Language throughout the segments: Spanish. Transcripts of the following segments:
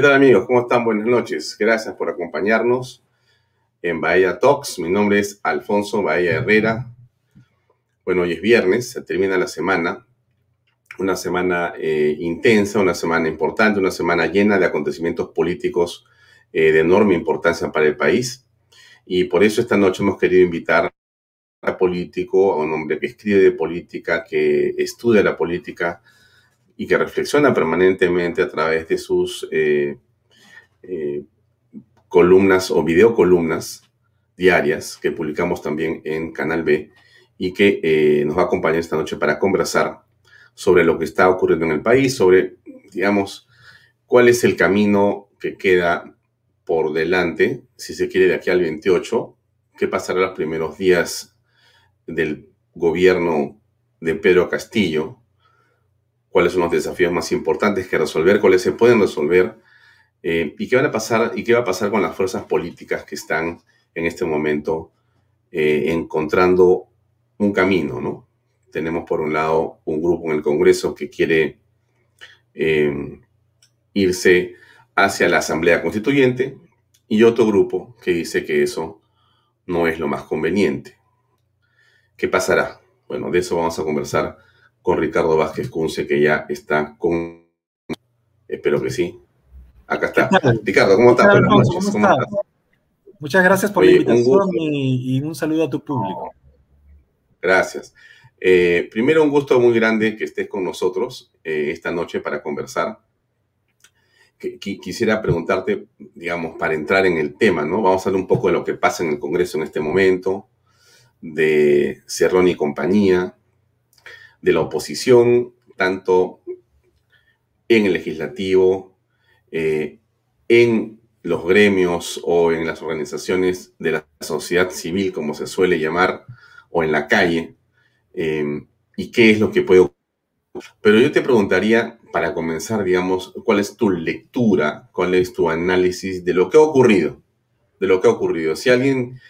¿Qué tal amigos? ¿Cómo están? Buenas noches. Gracias por acompañarnos en Bahía Talks. Mi nombre es Alfonso Bahía Herrera. Bueno, hoy es viernes, se termina la semana. Una semana eh, intensa, una semana importante, una semana llena de acontecimientos políticos eh, de enorme importancia para el país. Y por eso esta noche hemos querido invitar a político, a un hombre que escribe de política, que estudia la política, y que reflexiona permanentemente a través de sus eh, eh, columnas o videocolumnas diarias que publicamos también en Canal B y que eh, nos va a acompañar esta noche para conversar sobre lo que está ocurriendo en el país, sobre, digamos, cuál es el camino que queda por delante, si se quiere, de aquí al 28, qué pasará los primeros días del gobierno de Pedro Castillo, cuáles son los desafíos más importantes que resolver, cuáles se pueden resolver eh, y qué va a pasar con las fuerzas políticas que están en este momento eh, encontrando un camino, ¿no? Tenemos por un lado un grupo en el Congreso que quiere eh, irse hacia la Asamblea Constituyente y otro grupo que dice que eso no es lo más conveniente. ¿Qué pasará? Bueno, de eso vamos a conversar con Ricardo Vázquez Cunce, que ya está con... Espero que sí. Acá está. Ricardo, ¿cómo estás? Muchas gracias por la invitación y, un saludo a tu público. Gracias. Eh, primero, un gusto muy grande que estés con nosotros eh, esta noche para conversar. quisiera preguntarte, digamos, para entrar en el tema, ¿no? Vamos a hablar un poco de lo que pasa en el Congreso en este momento, de Cerrón y compañía, de la oposición, tanto en el legislativo, eh, en los gremios o en las organizaciones de la sociedad civil, como se suele llamar, o en la calle, eh, y qué es lo que puede ocurrir. Pero yo te preguntaría, para comenzar, digamos, cuál es tu lectura, cuál es tu análisis de lo que ha ocurrido, de lo que ha ocurrido. Si alguien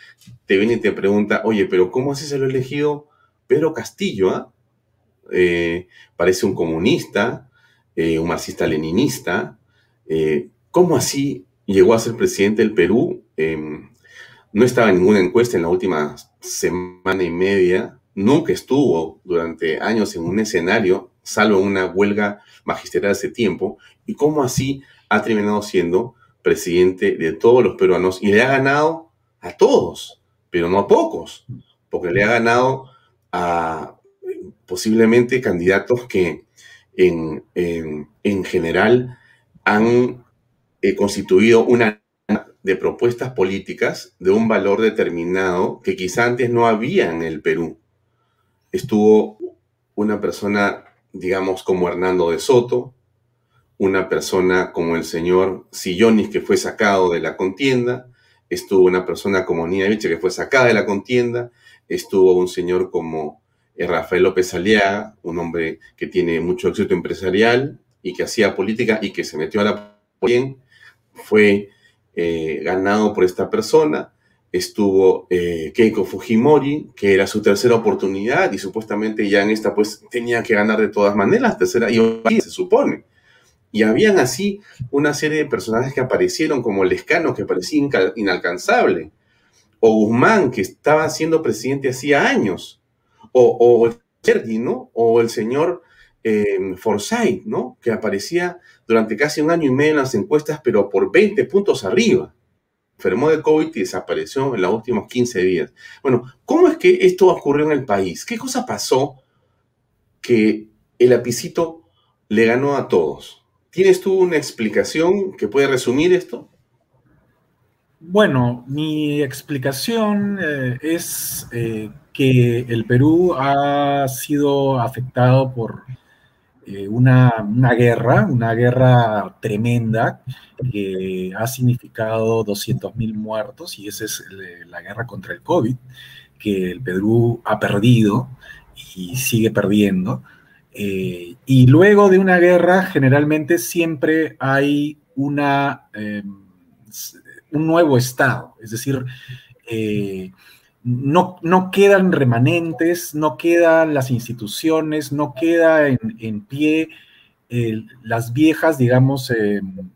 te viene y te pregunta, oye, pero ¿cómo así se lo ha elegido Pedro Castillo? Ah? Eh, parece un comunista, eh, un marxista-leninista. Eh, ¿Cómo así llegó a ser presidente del Perú? Em, no estaba en ninguna encuesta en la última semana y media. Nunca estuvo durante años en un escenario, salvo una huelga magisterial hace tiempo. ¿Y cómo así ha terminado siendo presidente de todos los peruanos y le ha ganado a todos, pero no a pocos, porque le ha ganado a posiblemente candidatos que en, general han eh, constituido una de propuestas políticas de un valor determinado que quizá antes no había en el Perú. Estuvo una persona, digamos, como Hernando de Soto, una persona como el señor Sillonis, que fue sacado de la contienda, estuvo una persona como Nina Viche, que fue sacada de la contienda, estuvo un señor como Rafael López Aliaga, un hombre que tiene mucho éxito empresarial y que hacía política y que se metió a la política, fue eh, ganado por esta persona. Estuvo eh, Keiko Fujimori, que era su tercera oportunidad y supuestamente ya en esta pues tenía que ganar de todas maneras, tercera, y se supone. Y habían así una serie de personajes que aparecieron como Lescano, que parecía inalcanzable, o Guzmán, que estaba siendo presidente hacía años, o, o Sergi, ¿no? O el señor eh, Forsyth, ¿no? Que aparecía durante casi un año y medio en las encuestas, pero por 20 puntos arriba. Enfermó de COVID y desapareció en los últimos 15 días. Bueno, ¿cómo es que esto ocurrió en el país? ¿Qué cosa pasó que el apicito le ganó a todos? ¿Tienes tú una explicación que puede resumir esto? Bueno, mi explicación eh, es eh, que el Perú ha sido afectado por eh, una, guerra, una guerra tremenda que ha significado 200.000 muertos y esa es la guerra contra el COVID, que el Perú ha perdido y sigue perdiendo. Eh, y luego de una guerra, generalmente siempre hay una, un nuevo Estado, es decir, eh, no, no quedan remanentes, no quedan las instituciones, no queda en, pie las viejas, digamos, em,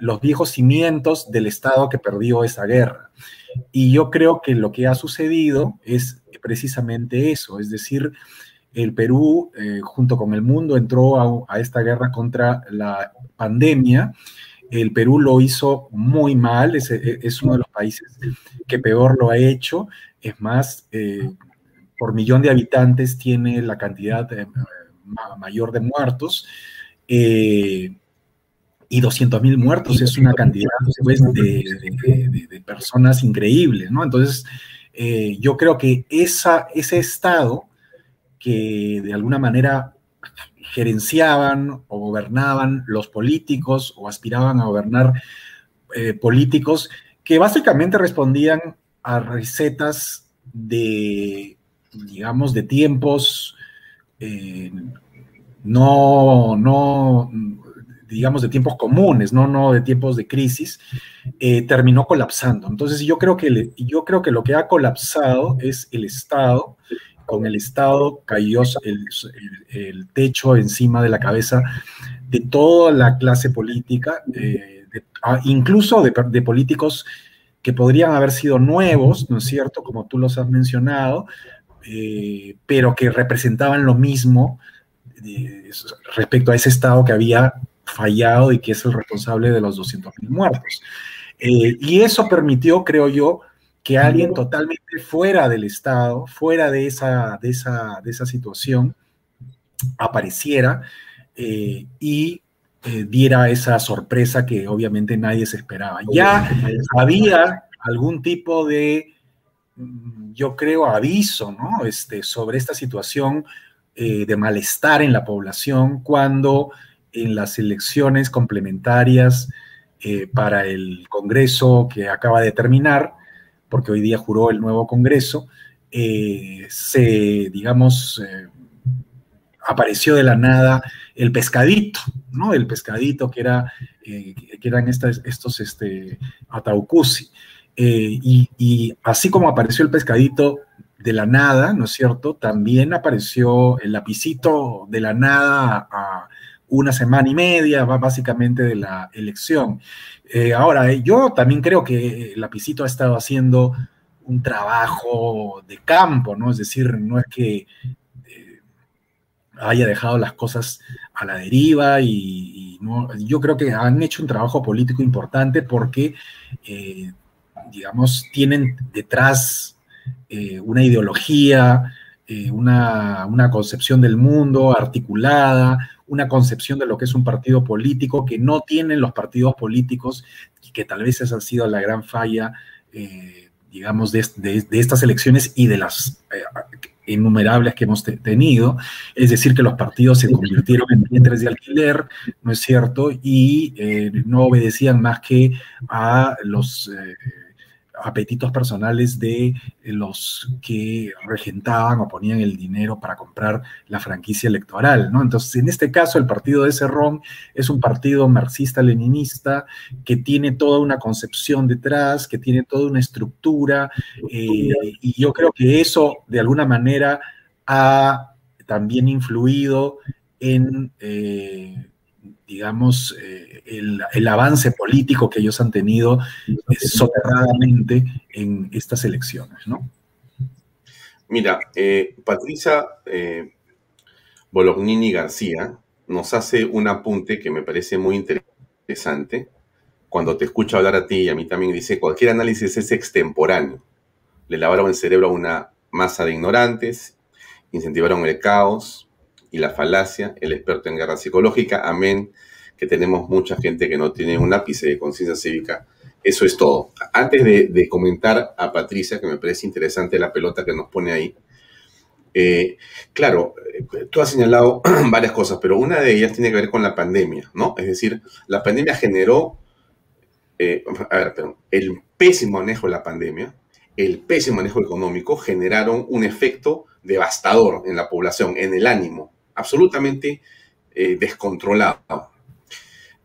los viejos cimientos del Estado que perdió esa guerra. Y yo creo que lo que ha sucedido es precisamente eso, es decir, el Perú, eh, junto con el mundo, entró a, esta guerra contra la pandemia. El Perú lo hizo muy mal, es, es, uno de los países que peor lo ha hecho. Es más, eh, por millón de habitantes tiene la cantidad eh, mayor de muertos. y 200 mil muertos es una cantidad pues, de, personas increíbles, ¿no? Entonces, yo creo que ese estado que de alguna manera gerenciaban o gobernaban los políticos o aspiraban a gobernar eh, políticos que básicamente respondían a recetas de, digamos, de tiempos eh, no, no, digamos, de tiempos comunes, no, no de tiempos de crisis, eh, terminó colapsando. Entonces yo creo, que yo creo que lo que ha colapsado es el Estado con el Estado cayó el, techo encima de la cabeza de toda la clase política, eh, ah, incluso de, políticos que podrían haber sido nuevos, ¿no es cierto?, como tú los has mencionado, eh, pero que representaban lo mismo eh, respecto a ese Estado que había fallado y que es el responsable de los 200.000 muertos. y eso permitió, creo yo, que alguien totalmente fuera del Estado, fuera de esa, de esa, de esa situación, apareciera eh, y eh, diera esa sorpresa que obviamente nadie se esperaba. Ya había algún tipo de, mm, yo creo, aviso ¿no? este, sobre esta situación eh, de malestar en la población cuando en las elecciones complementarias para el Congreso que acaba de terminar, porque hoy día juró el nuevo Congreso, eh, se, digamos, eh, apareció de la nada el pescadito, ¿no? El pescadito que, era, eh, que eran estos este, ataucusi. Y, y, así como apareció el pescadito de la nada, ¿no es cierto? También apareció el lapicito de la nada a una semana y media, básicamente, de la elección. Eh, ahora, eh, yo también creo que Lapicito ha estado haciendo un trabajo de campo, ¿no? Es decir, no es que eh, haya dejado las cosas a la deriva y, yo creo que han hecho un trabajo político importante porque, digamos, tienen detrás una ideología, una, una concepción del mundo articulada, una concepción de lo que es un partido político que no tienen los partidos políticos y que tal vez esa ha sido la gran falla, eh, digamos, de, estas elecciones y de las eh, innumerables que hemos tenido. Es decir, que los partidos se convirtieron en vientres de alquiler, ¿no es cierto? Y eh, no obedecían más que a los apetitos personales de los que regentaban o ponían el dinero para comprar la franquicia electoral, ¿no? Entonces, en este caso, el partido de Cerrón es un partido marxista-leninista que tiene toda una concepción detrás, que tiene toda una estructura, eh, y yo creo que eso, de alguna manera, ha también influido en... Eh, digamos, eh, el, avance político que ellos han tenido eh, en estas elecciones, ¿no? Mira, eh, Patricia Bolognini García nos hace un apunte que me parece muy interesante. Cuando te escucho hablar a ti y a mí también dice, cualquier análisis es extemporáneo. Le lavaron el cerebro a una masa de ignorantes, incentivaron el caos, y la falacia, el experto en guerra psicológica, amén, que tenemos mucha gente que no tiene un ápice de conciencia cívica. Eso es todo. Antes de, comentar a Patricia, que me parece interesante la pelota que nos pone ahí, eh, claro, eh, tú has señalado varias cosas, pero una de ellas tiene que ver con la pandemia, ¿no? Es decir, la pandemia generó, eh, a ver, perdón, el pésimo manejo de la pandemia, el pésimo manejo económico generaron un efecto devastador en la población, en el ánimo absolutamente eh, descontrolado.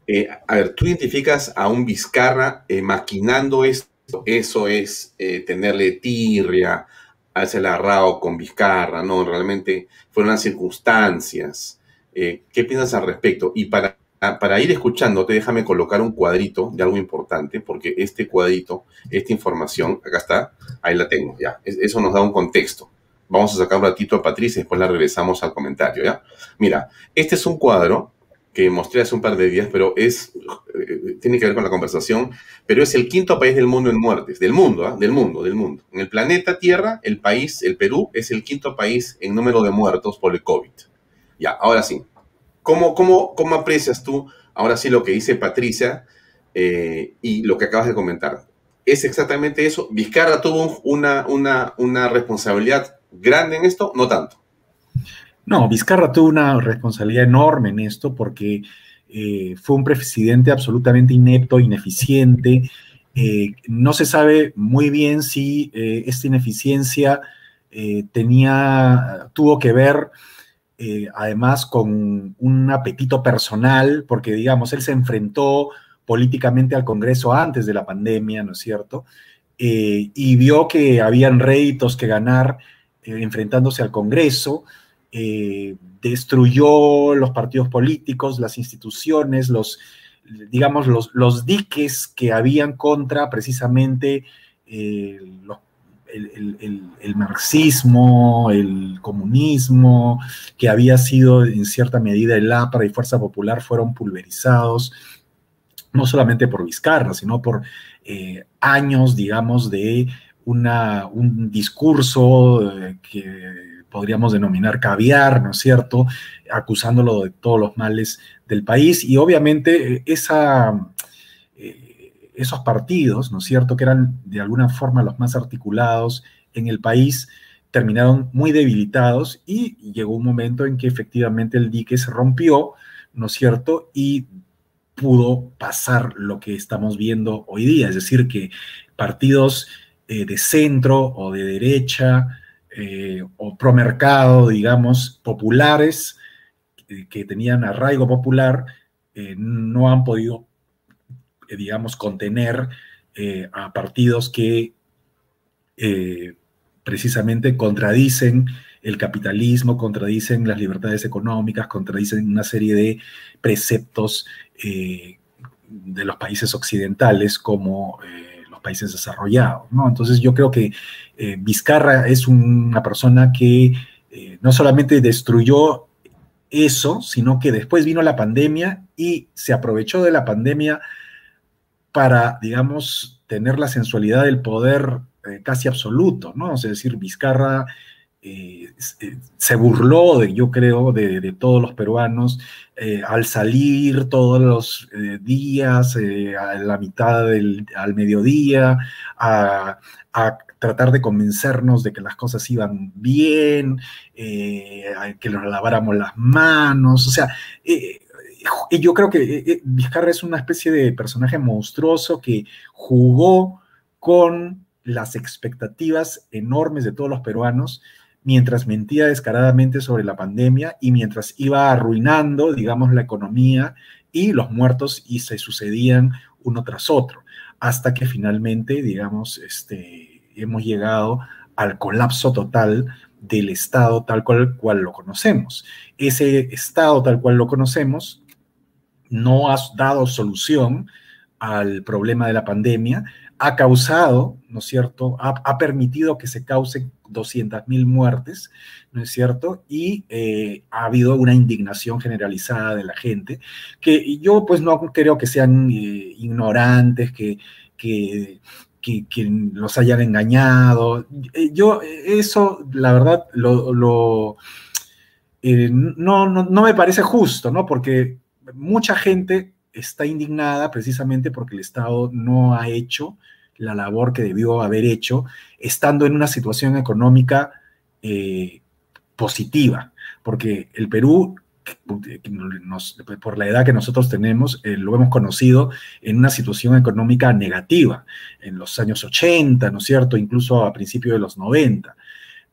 Eh, a ver, tú identificas a un Vizcarra eh, maquinando esto, eso es tenerle tirria, hacerle arrao con Vizcarra, ¿no? Realmente fueron las circunstancias. ¿Qué piensas al respecto? Y para para ir escuchándote, déjame colocar un cuadrito de algo importante, porque este cuadrito, esta información, acá está, ahí la tengo, ya. Eso nos da un contexto. Vamos a sacar un ratito a Patricia y después la regresamos al comentario, ¿ya? Mira, este es un cuadro que mostré hace un par de días, pero es, eh, tiene que ver con la conversación, pero es el quinto país del mundo en muertes, del mundo, ¿ah? del mundo, del mundo. En el planeta Tierra, el país, el Perú, es el quinto país en número de muertos por el COVID. Ya, ahora sí. ¿Cómo, cómo, cómo aprecias tú, ahora sí, lo que dice Patricia eh, y lo que acabas de comentar? ¿Es exactamente eso? ¿Vizcarra tuvo una, una, una responsabilidad grande en esto? No tanto. No, Vizcarra tuvo una responsabilidad enorme en esto porque eh, fue un presidente absolutamente inepto, ineficiente. Eh, no se sabe muy bien si eh, esta ineficiencia tenía, tuvo que ver además con un apetito personal, porque digamos, él se enfrentó políticamente al Congreso antes de la pandemia, ¿no es cierto? y vio que habían réditos que ganar enfrentándose al Congreso. Eh, destruyó los partidos políticos, las instituciones, los, digamos, los, los diques que habían contra precisamente eh, el, marxismo, el comunismo, que había sido en cierta medida el APRA y Fuerza Popular fueron pulverizados, no solamente por Vizcarra, sino por eh, años, digamos, de un discurso que podríamos denominar caviar, ¿no es cierto?, acusándolo de todos los males del país. Y obviamente eh, eh, esos partidos, ¿no es cierto?, que eran de alguna forma los más articulados en el país, terminaron muy debilitados y llegó un momento en que efectivamente el dique se rompió, ¿no es cierto?, y pudo pasar lo que estamos viendo hoy día, es decir, que partidos eh, de centro o de derecha, eh, o promercado, digamos, populares, que tenían arraigo popular, eh, no han podido, eh, digamos, contener a partidos que precisamente contradicen el capitalismo, contradicen las libertades económicas, contradicen una serie de preceptos de los países occidentales como países desarrollados, ¿no? Entonces yo creo que eh, Vizcarra es una persona que eh, no solamente destruyó eso, sino que después vino la pandemia y se aprovechó de la pandemia para, digamos, tener la sensualidad del poder eh, casi absoluto, ¿no? Es decir, Vizcarra eh, eh, se burló, de, yo creo, de, todos los peruanos eh, al salir todos los días, a la mitad del al mediodía, a, tratar de convencernos de que las cosas iban bien, que nos laváramos las manos, o sea, yo creo que Vizcarra es una especie de personaje monstruoso que jugó con las expectativas enormes de todos los peruanos mientras mentía descaradamente sobre la pandemia y mientras iba arruinando, digamos, la economía y los muertos y se sucedían uno tras otro, hasta que finalmente, digamos, este, hemos llegado al colapso total del Estado tal cual, cual lo conocemos. Ese Estado tal cual lo conocemos no ha dado solución al problema de la pandemia, ha causado, ¿no es cierto?, ha, permitido que se causen 200.000 muertes, ¿no es cierto? Y eh, ha habido una indignación generalizada de la gente, que yo pues no creo que sean eh, ignorantes, que, que, los hayan engañado. Eh, yo eso, la verdad, lo, no, no, no me parece justo, ¿no? Porque mucha gente está indignada precisamente porque el Estado no ha hecho la labor que debió haber hecho, estando en una situación económica eh, positiva, porque el Perú, por la edad que nosotros tenemos, eh, lo hemos conocido en una situación económica negativa, en los años 80, ¿no es cierto?, incluso a principios de los 90.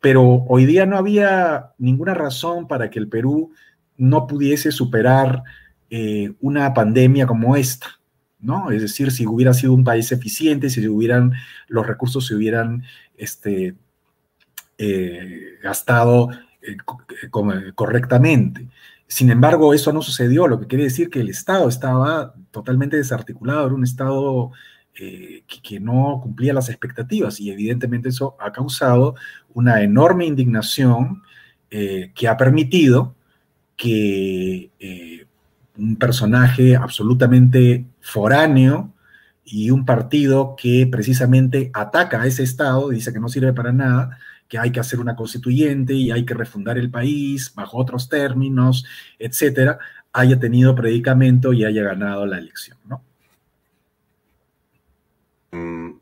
Pero hoy día no había ninguna razón para que el Perú no pudiese superar eh, una pandemia como esta, ¿no? Es decir, si hubiera sido un país eficiente, si hubieran, los recursos se hubieran este, eh, gastado eh, correctamente. Sin embargo, eso no sucedió, lo que quiere decir que el Estado estaba totalmente desarticulado, era un Estado eh, que, no cumplía las expectativas y evidentemente eso ha causado una enorme indignación eh, que ha permitido que eh, un personaje absolutamente foráneo y un partido que precisamente ataca a ese Estado, dice que no sirve para nada, que hay que hacer una constituyente y hay que refundar el país bajo otros términos, etcétera, haya tenido predicamento y haya ganado la elección, ¿no? Mm.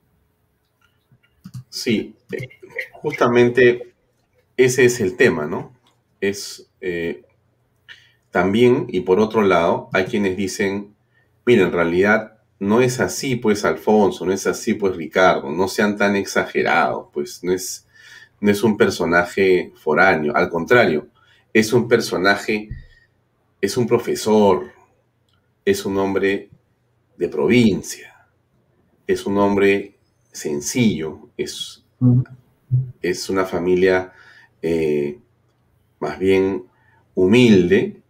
Sí, eh, justamente ese es el tema, ¿no? Es eh, también, y por otro lado, hay quienes dicen, mira, en realidad no es así, pues, Alfonso, no es así, pues, Ricardo, no sean tan exagerados, pues, no es, no es un personaje foráneo, al contrario, es un personaje, es un profesor, es un hombre de provincia, es un hombre sencillo, es, es una familia eh, más bien humilde,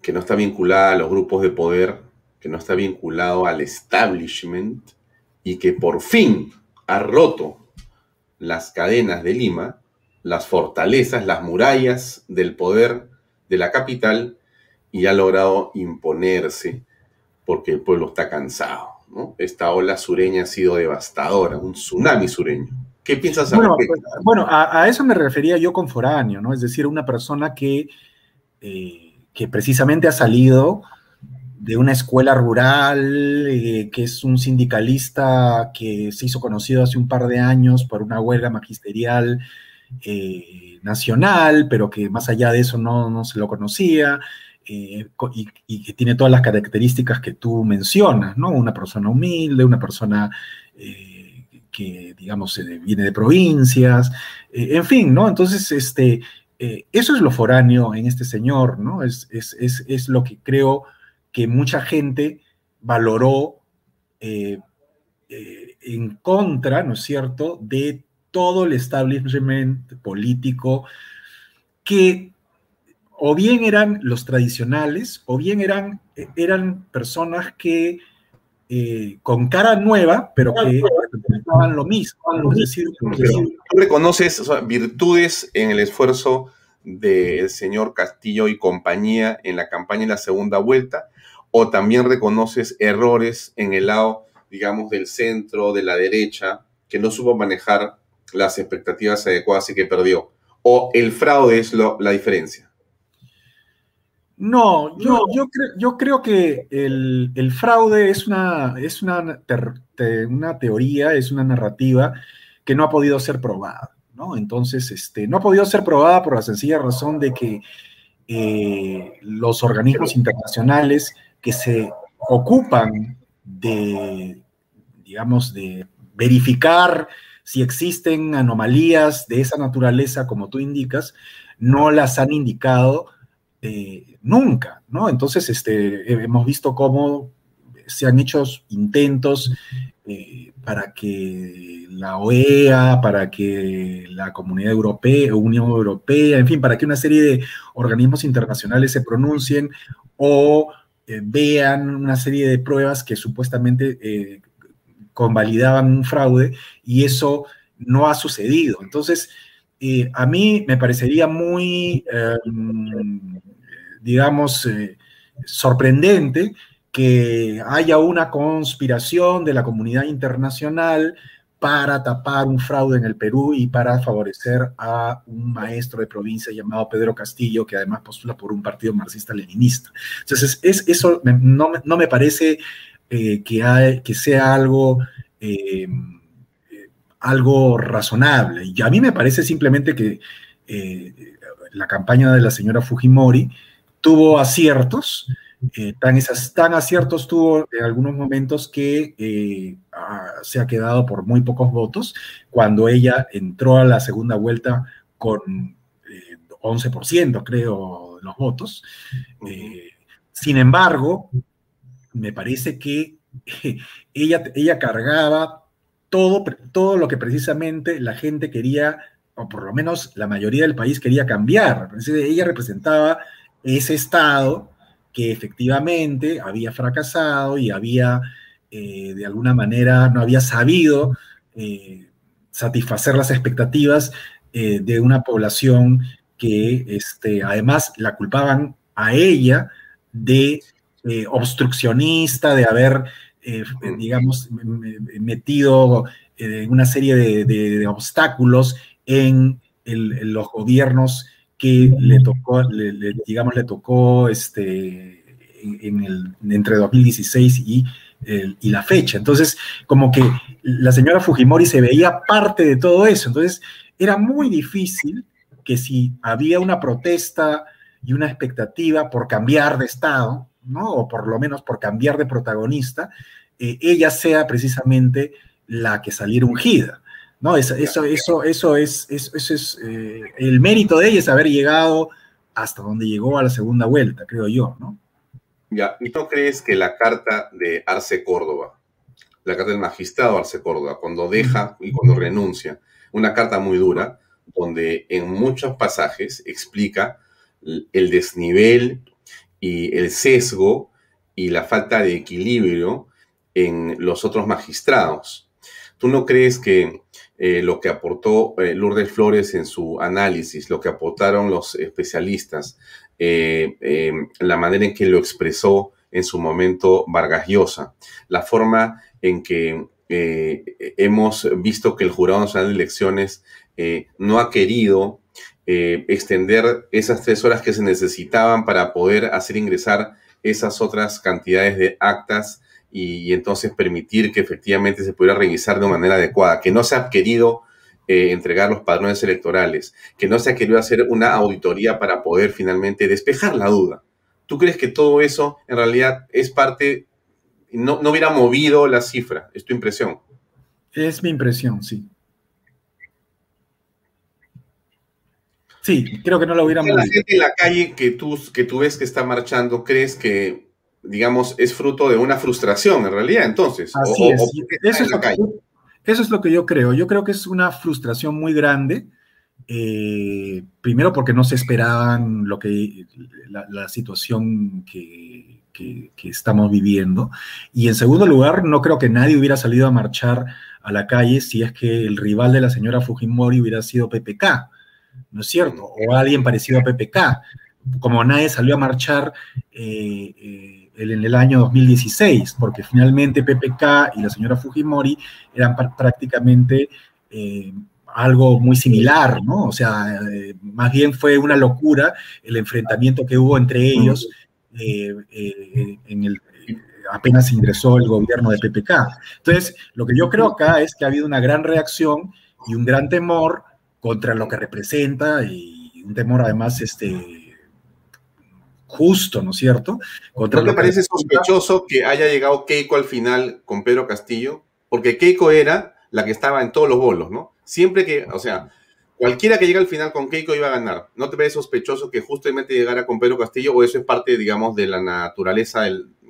que no está vinculada a los grupos de poder, que no está vinculado al establishment y que por fin ha roto las cadenas de Lima, las fortalezas, las murallas del poder de la capital y ha logrado imponerse porque el pueblo está cansado. ¿no? Esta ola sureña ha sido devastadora, un tsunami sureño. ¿Qué piensas bueno, Bueno, a, eso me refería yo con foráneo, ¿no? Es decir, una persona que, eh, que precisamente ha salido de una escuela rural, eh, que es un sindicalista que se hizo conocido hace un par de años por una huelga magisterial eh, nacional, pero que más allá de eso no, se lo conocía, eh, y, que tiene todas las características que tú mencionas, ¿no? Una persona humilde, una persona que, digamos, viene de provincias, en fin, ¿no? Entonces, este, eso es lo foráneo en este señor, ¿no? Es, es, es, es lo que creo que mucha gente valoró eh, eh, en contra, ¿no es cierto?, de todo el establishment político que o bien eran los tradicionales, o bien eran, eran personas que eh, con cara nueva, pero que representaban lo mismo. decir, ¿Tú reconoces virtudes en el esfuerzo del señor Castillo y compañía en la campaña en la segunda vuelta? O también reconoces errores en el lado, digamos, del centro, de la derecha, que no supo manejar las expectativas adecuadas y que perdió? ¿O el fraude es la diferencia? No, yo, yo, creo que el, fraude es, una, es una, una, teoría, es una narrativa que no ha podido ser probada, ¿no? Entonces, este, no ha podido ser probada por la sencilla razón de que eh, los organismos internacionales que se ocupan de, digamos, de verificar si existen anomalías de esa naturaleza, como tú indicas, no las han indicado eh, nunca, ¿no? Entonces, este, hemos visto cómo se han hecho intentos eh, para que la OEA, para que la Comunidad Europea, Unión Europea, en fin, para que una serie de organismos internacionales se pronuncien o eh, vean una serie de pruebas que supuestamente eh, convalidaban un fraude y eso no ha sucedido. Entonces, eh, a mí me parecería muy, em, digamos, sorprendente que haya una conspiración de la comunidad internacional para tapar un fraude en el Perú y para favorecer a un maestro de provincia llamado Pedro Castillo, que además postula por un partido marxista-leninista. Entonces, es, eso no, no, me parece eh, que, sea algo, eh, algo razonable. Y a mí me parece simplemente que eh, la campaña de la señora Fujimori tuvo aciertos, eh, tan, esas, tan aciertos tuvo en algunos momentos que eh, ah, se ha quedado por muy pocos votos cuando ella entró a la segunda vuelta con 11%, eh, creo, de los votos. sin embargo, me parece que ella, ella cargaba todo, todo lo que precisamente la gente quería, o por lo menos la mayoría del país quería cambiar. Ella representaba ese Estado que efectivamente había fracasado y había, eh, de alguna manera, no había sabido eh, satisfacer las expectativas eh, de una población que este, además la culpaban a ella de obstruccionista, de haber, digamos, metido una serie de, obstáculos en, los gobiernos que le tocó, digamos, le tocó este, en el, entre 2016 y, y la fecha. Entonces, como que la señora Fujimori se veía parte de todo eso. Entonces, era muy difícil que si había una protesta y una expectativa por cambiar de Estado, ¿no? O por lo menos por cambiar de protagonista, eh, ella sea precisamente la que saliera ungida. ¿No? Eso, eso, eso, eso es, eso, es eh, el mérito de ella es haber llegado hasta donde llegó a la segunda vuelta, creo yo, ¿no? Ya, ¿y tú crees que la carta de Arce Córdoba, la carta del magistrado Arce Córdoba, cuando deja y cuando renuncia, una carta muy dura, donde en muchos pasajes explica el desnivel y el sesgo y la falta de equilibrio en los otros magistrados. ¿Tú no crees que eh, lo que aportó eh, Lourdes Flores en su análisis, lo que aportaron los especialistas, eh, la manera en que lo expresó en su momento Vargas Llosa, la forma en que hemos visto que el Jurado Nacional de Elecciones no ha querido extender esas tres horas que se necesitaban para poder hacer ingresar esas otras cantidades de actas y, entonces permitir que efectivamente se pudiera revisar de manera adecuada, que no se ha querido eh, entregar los padrones electorales, que no se ha querido hacer una auditoría para poder finalmente despejar la duda. ¿Tú crees que todo eso en realidad es parte, no, no hubiera movido la cifra? ¿Es tu impresión? Es mi impresión, sí. Sí, creo que no lo hubiera movido. La gente en la calle que tú, que tú ves que está marchando, ¿crees que digamos, es fruto de una frustración en realidad, entonces. Así es. eso, es lo que, eso, es lo que, yo creo. Yo creo que es una frustración muy grande. Eh, primero porque no se esperaban lo que la, situación que, que, estamos viviendo. Y en segundo lugar, no creo que nadie hubiera salido a marchar a la calle si es que el rival de la señora Fujimori hubiera sido PPK, ¿no es cierto? O alguien parecido a PPK. Como nadie salió a marchar eh, eh en el año 2016, porque finalmente PPK y la señora Fujimori eran prácticamente eh, algo muy similar, ¿no? O sea, eh, más bien fue una locura el enfrentamiento que hubo entre ellos eh, en el, apenas ingresó el gobierno de PPK. Entonces, lo que yo creo acá es que ha habido una gran reacción y un gran temor contra lo que representa y un temor además este, justo, ¿no es cierto? ¿No te parece sospechoso que haya llegado Keiko al final con Pedro Castillo? Porque Keiko era la que estaba en todos los bolos, ¿no? Siempre que, o sea, cualquiera que llegue al final con Keiko iba a ganar. ¿No te parece sospechoso que justamente llegara con Pedro Castillo o eso es parte, digamos, de la naturaleza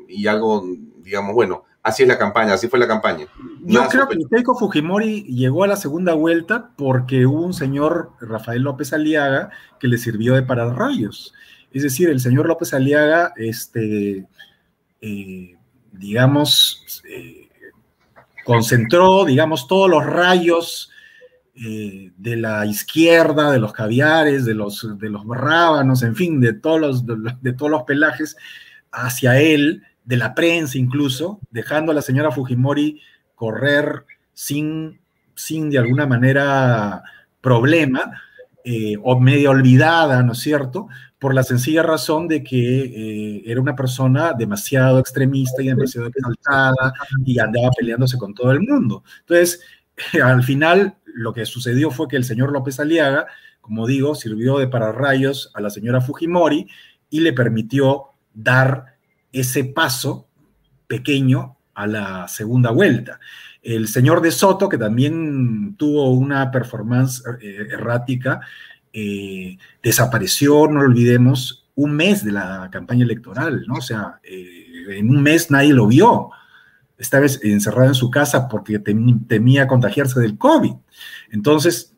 y algo, digamos, bueno, así es la campaña, así fue la campaña? Yo creo que Keiko Fujimori llegó a la segunda vuelta porque hubo un señor, Rafael López Aliaga, que le sirvió de pararrayos. Es decir, el señor López Aliaga, este, eh, digamos, eh, concentró, digamos, todos los rayos eh, de la izquierda, de los caviares, de los, de los rábanos, en fin, de todos los, de, todos los pelajes hacia él, de la prensa incluso, dejando a la señora Fujimori correr sin, sin de alguna manera problema, o medio olvidada, ¿no es cierto? Por la sencilla razón de que eh, era una persona demasiado extremista y demasiado exaltada y andaba peleándose con todo el mundo. Entonces, al final, lo que sucedió fue que el señor López Aliaga, como digo, sirvió de pararrayos a la señora Fujimori y le permitió dar ese paso pequeño a la segunda vuelta. El señor de Soto, que también tuvo una performance eh, errática, eh, desapareció, no lo olvidemos, un mes de la campaña electoral, ¿no? O sea, eh, en un mes nadie lo vio. Estaba encerrado en su casa porque temía contagiarse del COVID. Entonces,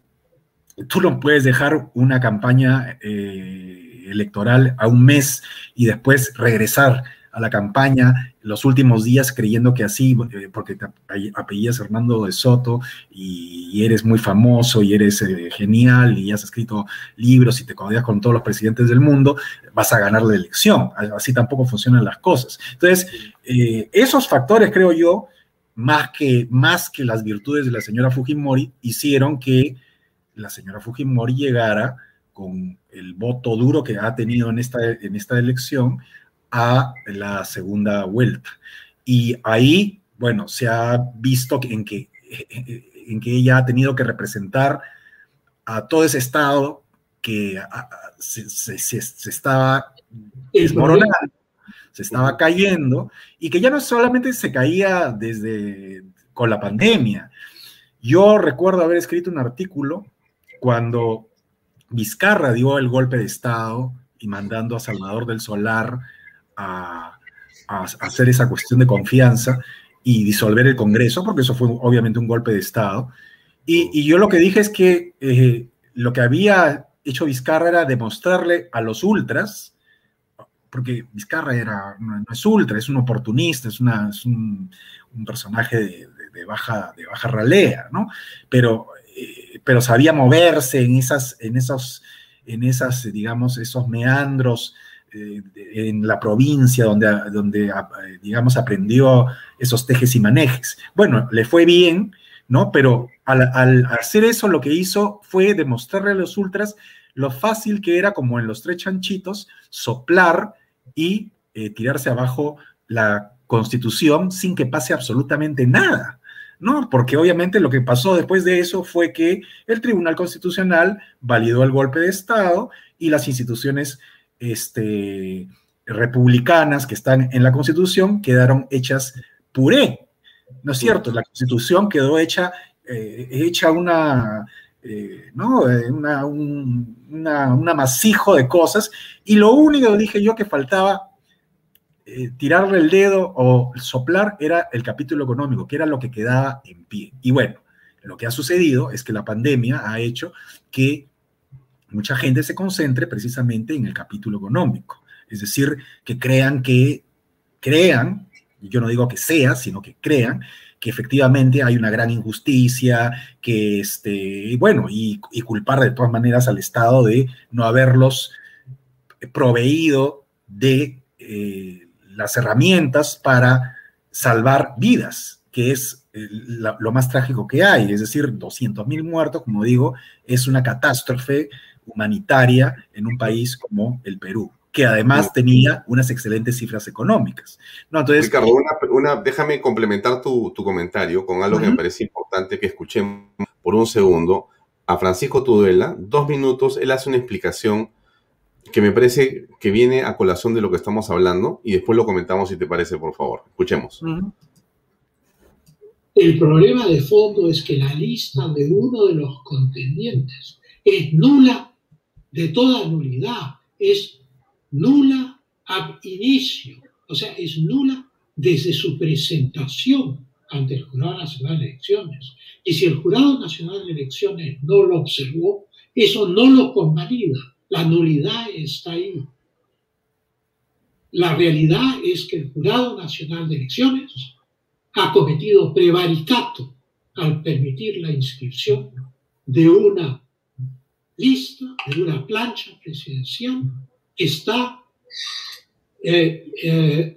tú no puedes dejar una campaña eh, electoral a un mes y después regresar a la campaña los últimos días creyendo que así, eh, porque te apellidas Hernando de Soto y, eres muy famoso y eres eh, genial y has escrito libros y te codeas con todos los presidentes del mundo, vas a ganar la elección. Así tampoco funcionan las cosas. Entonces, eh, esos factores, creo yo, más que, más que las virtudes de la señora Fujimori, hicieron que la señora Fujimori llegara con el voto duro que ha tenido en esta, en esta elección a la segunda vuelta. Y ahí, bueno, se ha visto en que, en que ella ha tenido que representar a todo ese Estado que se, estaba desmoronando, se estaba cayendo, y que ya no solamente se caía desde con la pandemia. Yo recuerdo haber escrito un artículo cuando Vizcarra dio el golpe de Estado y mandando a Salvador del Solar a, hacer esa cuestión de confianza y disolver el Congreso, porque eso fue obviamente un golpe de Estado. Y, yo lo que dije es que eh, lo que había hecho Vizcarra era demostrarle a los ultras, porque Vizcarra era, no, es ultra, es un oportunista, es, una, un, personaje de, baja, de baja ralea, ¿no? Pero, eh, pero sabía moverse en, esas, en, esos, en esas, digamos, esos meandros eh, en la provincia donde, donde, digamos, aprendió esos tejes y manejes. Bueno, le fue bien, ¿no? Pero al, hacer eso, lo que hizo fue demostrarle a los ultras lo fácil que era, como en los tres chanchitos, soplar y eh, tirarse abajo la constitución sin que pase absolutamente nada. ¿no? Porque obviamente lo que pasó después de eso fue que el Tribunal Constitucional validó el golpe de Estado y las instituciones este, republicanas que están en la Constitución quedaron hechas puré. ¿No es cierto? La Constitución quedó hecha, eh, hecha una, eh, ¿no? Eh, una, un una, amasijo de cosas y lo único, dije yo, que faltaba tirarle el dedo o soplar era el capítulo económico, que era lo que quedaba en pie. Y bueno, lo que ha sucedido es que la pandemia ha hecho que mucha gente se concentre precisamente en el capítulo económico. Es decir, que crean que, crean, yo no digo que sea, sino que crean que efectivamente hay una gran injusticia, que este, bueno, y, culpar de todas maneras al Estado de no haberlos proveído de eh, las herramientas para salvar vidas, que es eh, lo más trágico que hay, es decir, 200 mil muertos, como digo, es una catástrofe humanitaria en un país como el Perú, que además tenía unas excelentes cifras económicas. No, entonces, Ricardo, una, déjame complementar tu, comentario con algo que me parece importante que escuchemos por un segundo. A Francisco Tudela, dos minutos, él hace una explicación que me parece que viene a colación de lo que estamos hablando y después lo comentamos si te parece, por favor. Escuchemos. El problema de fondo es que la lista de uno de los contendientes es nula de toda nulidad, es nula ab inicio, o sea, es nula desde su presentación ante el Jurado Nacional de Elecciones. Y si el Jurado Nacional de Elecciones no lo observó, eso no lo convalida. La nulidad está ahí. La realidad es que el Jurado Nacional de Elecciones ha cometido prevaricato al permitir la inscripción de una lista de una plancha presidencial está eh, eh,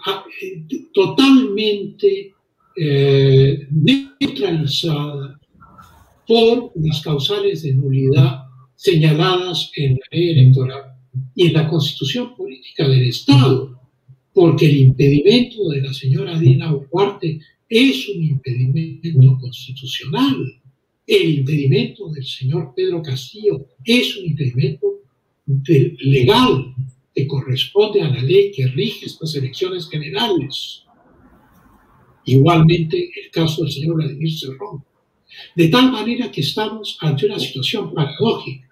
totalmente eh, neutralizada por las causales de nulidad señaladas en la ley electoral y en la constitución política del Estado, porque el impedimento de la señora Dina Uarte es un impedimento constitucional el impedimento del señor Pedro Castillo es un impedimento legal que corresponde a la ley que rige estas elecciones generales. Igualmente el caso del señor Vladimir Cerrón. De tal manera que estamos ante una situación paradójica.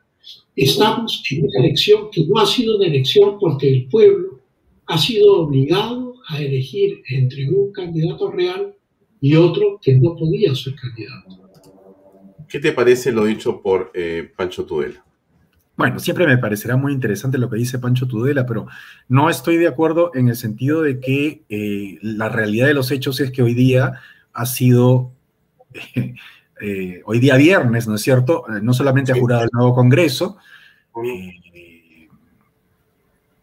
Estamos en una elección que no ha sido una elección porque el pueblo ha sido obligado a elegir entre un candidato real y otro que no podía ser candidato. ¿Qué te parece lo dicho por eh, Pancho Tudela? Bueno, siempre me parecerá muy interesante lo que dice Pancho Tudela, pero no estoy de acuerdo en el sentido de que eh, la realidad de los hechos es que hoy día ha sido, eh, hoy día viernes, ¿no es cierto? No solamente ha jurado el nuevo Congreso,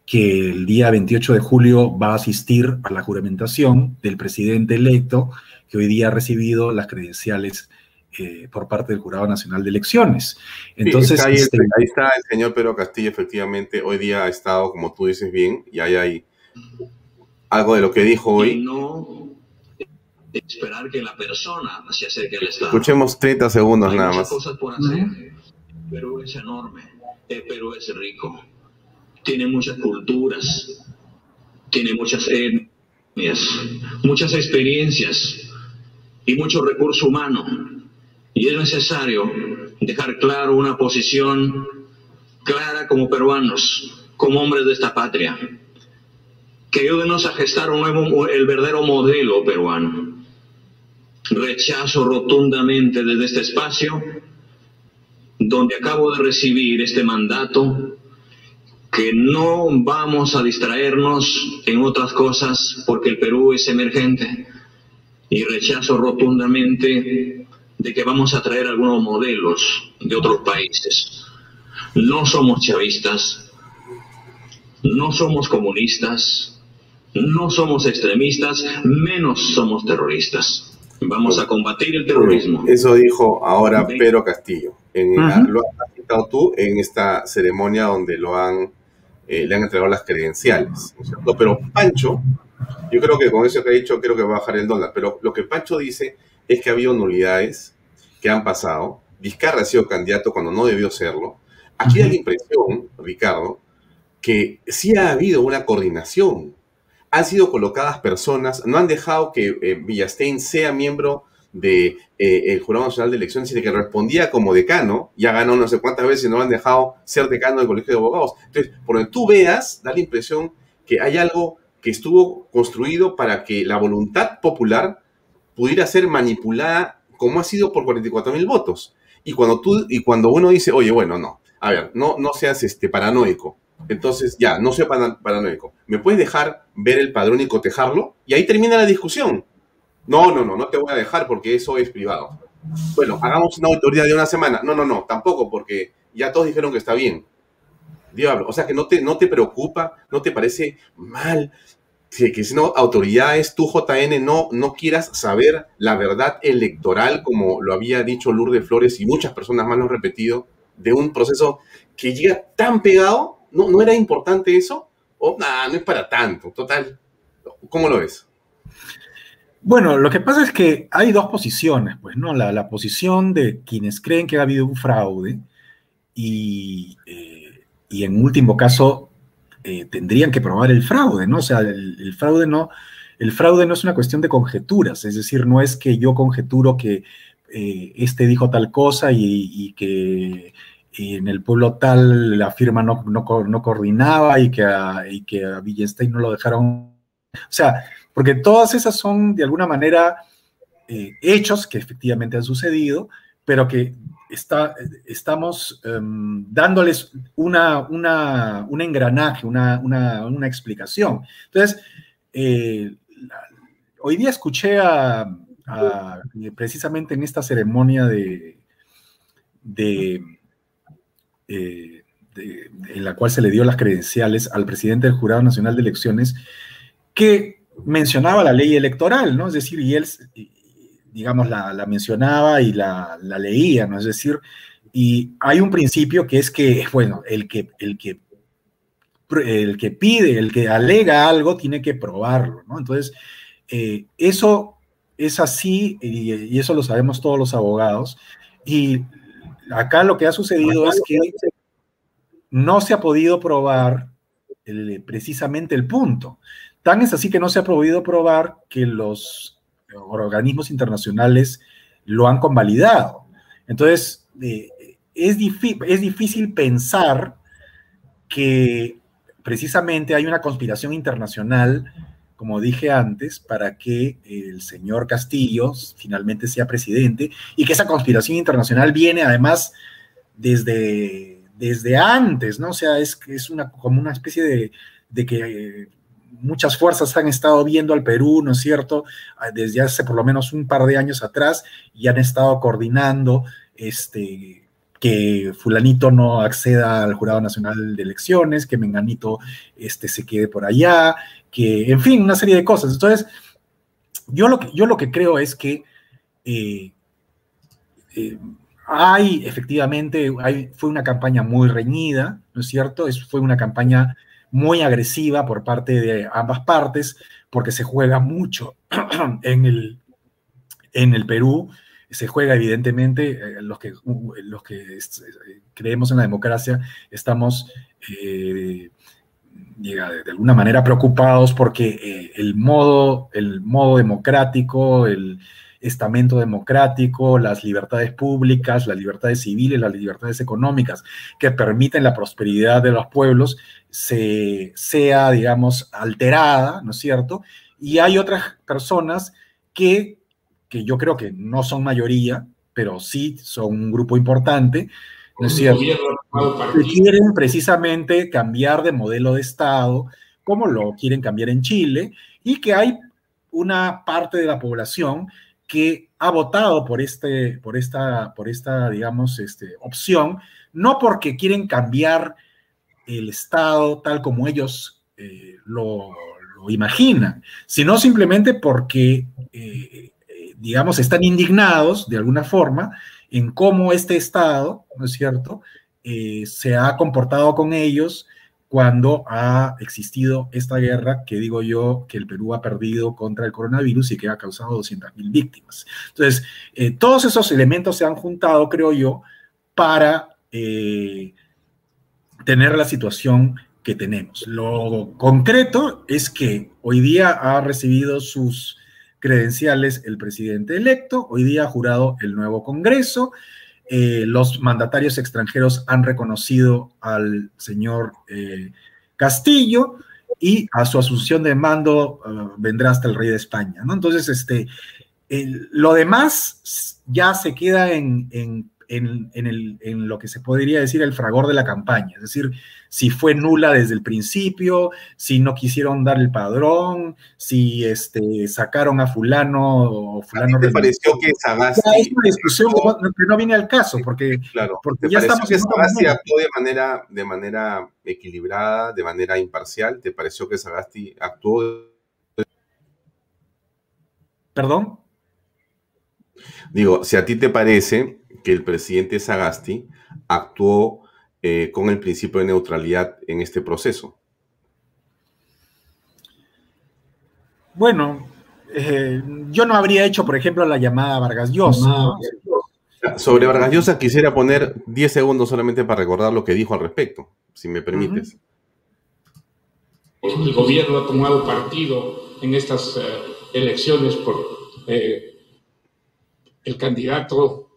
que el día 28 de julio va a asistir a la juramentación del presidente electo, que hoy día ha recibido las credenciales eh, por parte del Jurado Nacional de Elecciones. Entonces, este, ahí, está el señor Pedro Castillo, efectivamente, hoy día ha estado, como tú dices bien, y ahí hay algo de lo que dijo hoy. no esperar que la persona se acerque al Estado. Escuchemos 30 segundos nada más. cosas por hacer. Perú es enorme, eh, Perú es rico, tiene muchas culturas, tiene muchas etnias, muchas experiencias y mucho recurso humano y es necesario dejar claro una posición clara como peruanos, como hombres de esta patria, que ayúdenos a gestar un nuevo, el verdadero modelo peruano. Rechazo rotundamente desde este espacio, donde acabo de recibir este mandato, que no vamos a distraernos en otras cosas porque el Perú es emergente. Y rechazo rotundamente de que vamos a traer algunos modelos de otros países. No somos chavistas, no somos comunistas, no somos extremistas, menos somos terroristas. Vamos a combatir el terrorismo. Eso dijo ahora Pedro Castillo. En, Lo has citado tú en esta ceremonia donde lo han, eh, le han entregado las credenciales. Pero Pancho, yo creo que con eso que ha dicho, creo que va a bajar el dólar. Pero lo que Pancho dice es que ha habido nulidades que han pasado. Vizcarra ha sido candidato cuando no debió serlo. Aquí hay la impresión, Ricardo, que sí ha habido una coordinación. Han sido colocadas personas, no han dejado que eh, Villastein sea miembro del de, eh, Jurado Nacional de Elecciones, sino que respondía como decano, ya ganó no sé cuántas veces y no lo han dejado ser decano del Colegio de Abogados. Entonces, por donde tú veas, da la impresión que hay algo que estuvo construido para que la voluntad popular pudiera ser manipulada como ha sido por 44 mil votos. Y cuando, tú, y cuando uno dice, oye, bueno, no, a ver, no, no seas este, paranoico. Entonces, ya, no sea paranoico. ¿Me puedes dejar ver el padrón y cotejarlo? Y ahí termina la discusión. No, no, no, no te voy a dejar porque eso es privado. Bueno, hagamos una auditoría de una semana. No, no, no, tampoco, porque ya todos dijeron que está bien. Diablo, o sea que no te, no te preocupa, no te parece mal que, si no, autoridades, tú JN no, no quieras saber la verdad electoral, como lo había dicho Lourdes Flores y muchas personas más lo han repetido, de un proceso que llega tan pegado, ¿no, ¿no era importante eso? O nada, no es para tanto, total. ¿Cómo lo ves? Bueno, lo que pasa es que hay dos posiciones, pues, ¿no? La, posición de quienes creen que ha habido un fraude y, eh, y en último caso eh, tendrían que probar el fraude, ¿no? O sea, el, fraude no, el fraude no es una cuestión de conjeturas, es decir, no es que yo conjeturo que eh, este dijo tal cosa y, que en el pueblo tal la firma no, no, coordinaba y que, a, y que no lo dejaron. O sea, porque todas esas son de alguna manera eh, hechos que efectivamente han sucedido, pero que está, estamos em, dándoles una, un engranaje, una, explicación. Entonces, eh, hoy día escuché a, precisamente en esta ceremonia de, eh, de, en la cual se le dio las credenciales al presidente del Jurado Nacional de Elecciones, que mencionaba la ley electoral, ¿no? Es decir, y él, digamos, la, mencionaba y la, leía, ¿no? Es decir, y hay un principio que es que, bueno, el que, el que, el que pide, el que alega algo, tiene que probarlo, ¿no? Entonces, eh, eso es así y, eso lo sabemos todos los abogados. Y acá lo que ha sucedido es que no se ha podido probar precisamente el punto. Tan es así que no se ha podido probar que los organismos internacionales lo han convalidado. Entonces, eh, es, es difícil pensar que precisamente hay una conspiración internacional, como dije antes, para que el señor Castillo finalmente sea presidente y que esa conspiración internacional viene además desde, desde antes, ¿no? O sea, es, es una, como una especie de, de que eh, muchas fuerzas han estado viendo al Perú, ¿no es cierto?, ah, desde hace por lo menos un par de años atrás y han estado coordinando este, que fulanito no acceda al Jurado Nacional de Elecciones, que Menganito este, se quede por allá, que, en fin, una serie de cosas. Entonces, yo lo que, yo lo que creo es que eh, eh, hay, efectivamente, hay, fue una campaña muy reñida, ¿no es cierto? Es, fue una campaña muy agresiva por parte de ambas partes, porque se juega mucho en el, en el Perú, se juega evidentemente, eh, los que, los que creemos en la democracia estamos eh, de, alguna manera preocupados porque eh, el, modo, el modo democrático, el estamento democrático, las libertades públicas, las libertades civiles, las libertades económicas que permiten la prosperidad de los pueblos, se, sea, digamos, alterada, ¿no es cierto? Y hay otras personas que, que yo creo que no son mayoría, pero sí son un grupo importante, ¿no es cierto? Que quieren precisamente cambiar de modelo de Estado, como lo quieren cambiar en Chile, y que hay una parte de la población que ha votado por, este, por, esta, por esta, digamos, este, opción, no porque quieren cambiar el Estado tal como ellos eh, lo, imaginan, sino simplemente porque, eh, eh, digamos, están indignados de alguna forma en cómo este Estado, ¿no es cierto?, se ha comportado con ellos cuando ha existido esta guerra que digo yo que el Perú ha perdido contra el coronavirus y que ha causado 200.000 víctimas. Entonces, todos esos elementos se han juntado, creo yo, para tener la situación que tenemos. Lo concreto es que hoy día ha recibido sus credenciales el presidente electo, hoy día ha jurado el nuevo Congreso, eh, los mandatarios extranjeros han reconocido al señor eh, Castillo y a su asunción de mando eh, vendrá hasta el rey de España, ¿no? Entonces, este, lo demás ya se queda en en, lo que se podría decir el fragor de la campaña, es decir, si fue nula desde el principio, si no quisieron dar el padrón, si este, sacaron a fulano o fulano... ¿A te pareció que Sagasti... Es una discusión que no, viene al caso, porque, claro, porque ya estamos... que Sagasti actuó de manera, de manera equilibrada, de manera imparcial? ¿Te pareció que Sagasti actuó... ¿Perdón? Digo, si a ti te parece que el presidente Sagasti actuó eh, con el principio de neutralidad en este proceso. Bueno, eh, yo no habría hecho, por ejemplo, la llamada Vargas Llosa. Sobre Vargas Llosa quisiera poner 10 segundos solamente para recordar lo que dijo al respecto, si me permites. El gobierno ha tomado partido en estas eh, elecciones por el candidato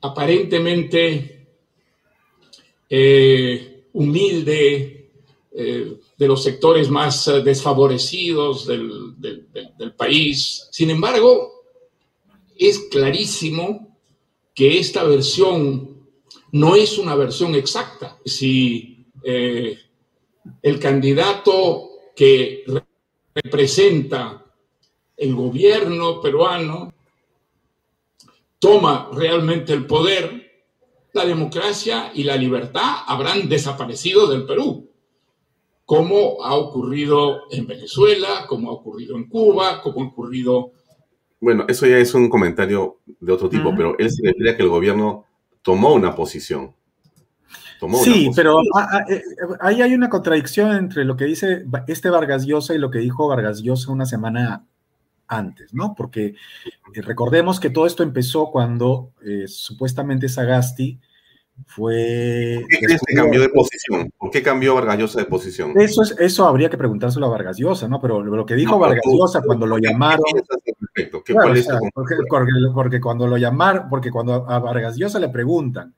aparentemente eh, humilde, eh, de los sectores más eh, desfavorecidos del, del, país. Sin embargo, es clarísimo que esta versión no es una versión exacta. Si el candidato que representa el gobierno peruano toma realmente el poder, la democracia y la libertad habrán desaparecido del Perú, como ha ocurrido en Venezuela, como ha ocurrido en Cuba, como ha ocurrido... Bueno, eso ya es un comentario de otro tipo, pero él se refiere a que el gobierno tomó una posición. sí, pero eh, ahí hay una contradicción entre lo que dice este Vargas Llosa y lo que dijo Vargas Llosa una semana antes, ¿no? Porque eh, recordemos que todo esto empezó cuando eh, supuestamente Sagasti fue... ¿Por qué crees que cambió de posición? ¿Por qué cambió Vargas Llosa de posición? Eso, es, eso habría que preguntárselo a Vargas Llosa, ¿no? Pero lo que dijo Vargas Llosa cuando lo llamaron... ¿Qué porque, cuando lo llamaron, porque cuando a Vargas Llosa le preguntan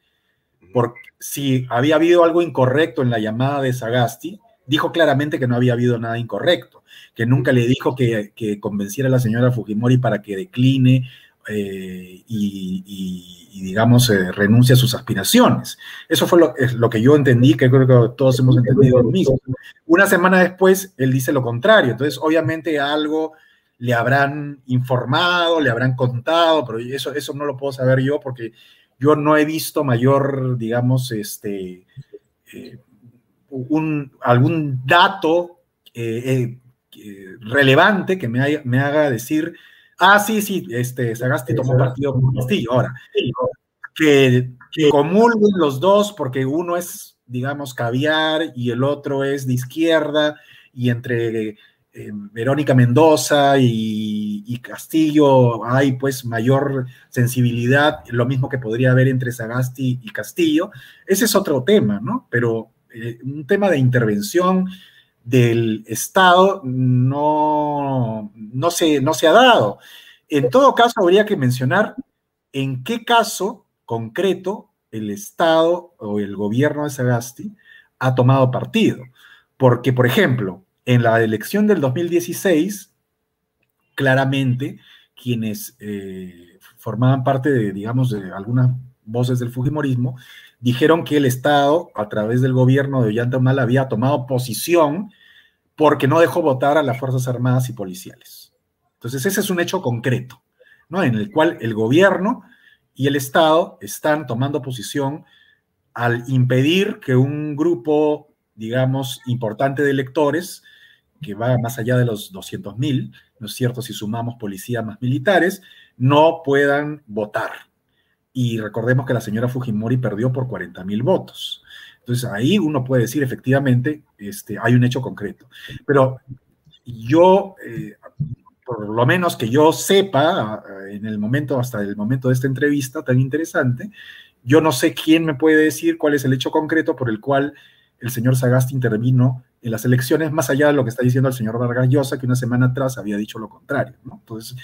por si había habido algo incorrecto en la llamada de Sagasti, dijo claramente que no había habido nada incorrecto que nunca le dijo que, convenciera a la señora Fujimori para que decline eh, y, digamos, eh, renuncia a sus aspiraciones. Eso fue lo, lo, que yo entendí, que creo que todos hemos entendido lo mismo. Una semana después, él dice lo contrario. Entonces, obviamente, algo le habrán informado, le habrán contado, pero eso, eso no lo puedo saber yo porque yo no he visto mayor, digamos, este, eh, un, algún dato relevante que me, me haga decir Ah, sí, sí, este, Sagasti tomó partido con Castillo. Ahora, que, comulguen los dos porque uno es, digamos, caviar y el otro es de izquierda y entre eh, Verónica Mendoza y, Castillo hay pues mayor sensibilidad, lo mismo que podría haber entre Sagasti y Castillo. Ese es otro tema, ¿no? Pero eh, un tema de intervención del Estado no, no, se, no se ha dado. En todo caso, habría que mencionar en qué caso concreto el Estado o el gobierno de Sagasti ha tomado partido. Porque, por ejemplo, en la elección del 2016, claramente quienes eh, formaban parte de, digamos, de algunas voces del Fujimorismo, dijeron que el Estado, a través del gobierno de Ollanta Humala, había tomado posición porque no dejó votar a las Fuerzas Armadas y Policiales. Entonces, ese es un hecho concreto, ¿no? En el cual el gobierno y el Estado están tomando posición al impedir que un grupo, digamos, importante de electores, que va más allá de los 200 mil, ¿no es cierto? Si sumamos policías más militares, no puedan votar. Y recordemos que la señora Fujimori perdió por 40 mil votos. Entonces ahí uno puede decir efectivamente, este, hay un hecho concreto. Pero yo, eh, por lo menos que yo sepa, en el momento, hasta el momento de esta entrevista tan interesante, yo no sé quién me puede decir cuál es el hecho concreto por el cual el señor Sagasti intervino en las elecciones, más allá de lo que está diciendo el señor Vargas Llosa, que una semana atrás había dicho lo contrario. Entonces,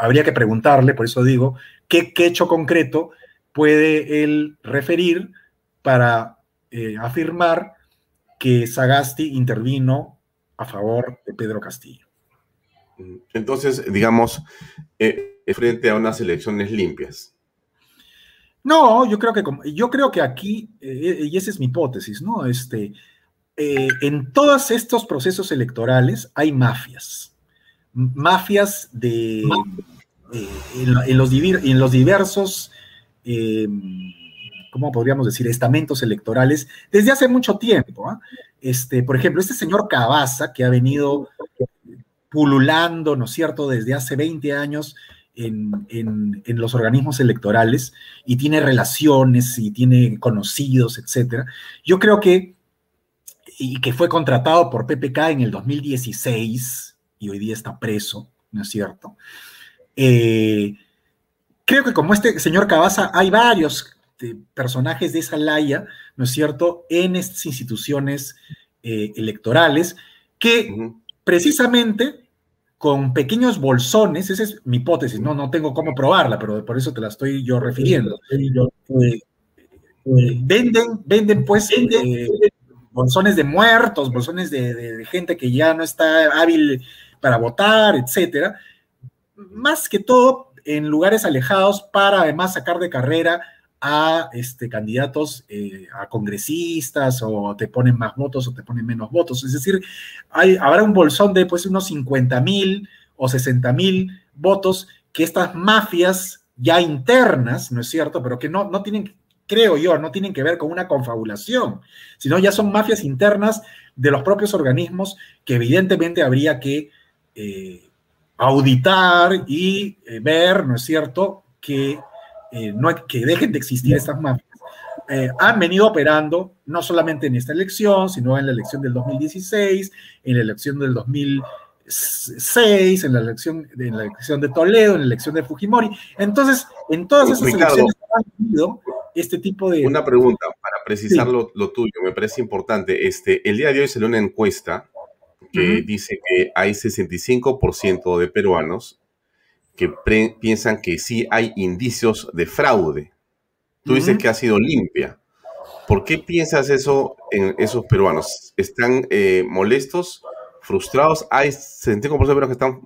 habría que preguntarle, por eso digo, ¿qué, qué hecho concreto puede él referir para eh, afirmar que Sagasti intervino a favor de Pedro Castillo. Entonces, digamos, eh, frente a unas elecciones limpias. No, yo creo que, yo creo que aquí, eh, y esa es mi hipótesis, ¿no? Este, en todos estos procesos electorales hay mafias. Mafias de, en, los, en, los, diversos ¿cómo podríamos decir?, estamentos electorales desde hace mucho tiempo. ¿ah? Este, por ejemplo, este señor Cabaza, que ha venido pululando, ¿no es cierto?, desde hace 20 años en, los organismos electorales y tiene relaciones y tiene conocidos, etcétera. Yo creo que, y que fue contratado por PPK en el 2016 y hoy día está preso, ¿no es cierto? Eh, creo que como este señor Cabaza hay varios este, personajes de esa laya, ¿no es cierto?, en estas instituciones eh, electorales, que precisamente con pequeños bolsones, esa es mi hipótesis, no, no tengo cómo probarla, pero por eso te la estoy yo refiriendo. Eh, eh, venden, venden pues bolsones de muertos, bolsones de, de, gente que ya no está hábil para votar, etcétera. Más que todo en lugares alejados para además sacar de carrera a este, candidatos eh, a congresistas o te ponen más votos o te ponen menos votos. Es decir, hay, habrá un bolsón de pues, unos 50 mil o 60 mil votos que estas mafias ya internas, ¿no es cierto? Pero que no, no tienen, creo yo, no tienen que ver con una confabulación, sino ya son mafias internas de los propios organismos que evidentemente habría que eh, auditar y eh, ver, ¿no es cierto?, que eh, no que dejen de existir estas mafias, eh, han venido operando no solamente en esta elección, sino en la elección del 2016, en la elección del 2006, en la elección, en la elección de Toledo, en la elección de Fujimori. Entonces, en todas esas elecciones han habido este tipo de... Una pregunta para precisar lo, tuyo, me parece importante. Este, el día de hoy salió una encuesta que dice que hay 65% de peruanos que piensan que sí hay indicios de fraude. Tú dices que ha sido limpia. ¿Por qué piensas eso en esos peruanos? ¿Están eh, molestos frustrados, hay 75% de los que están,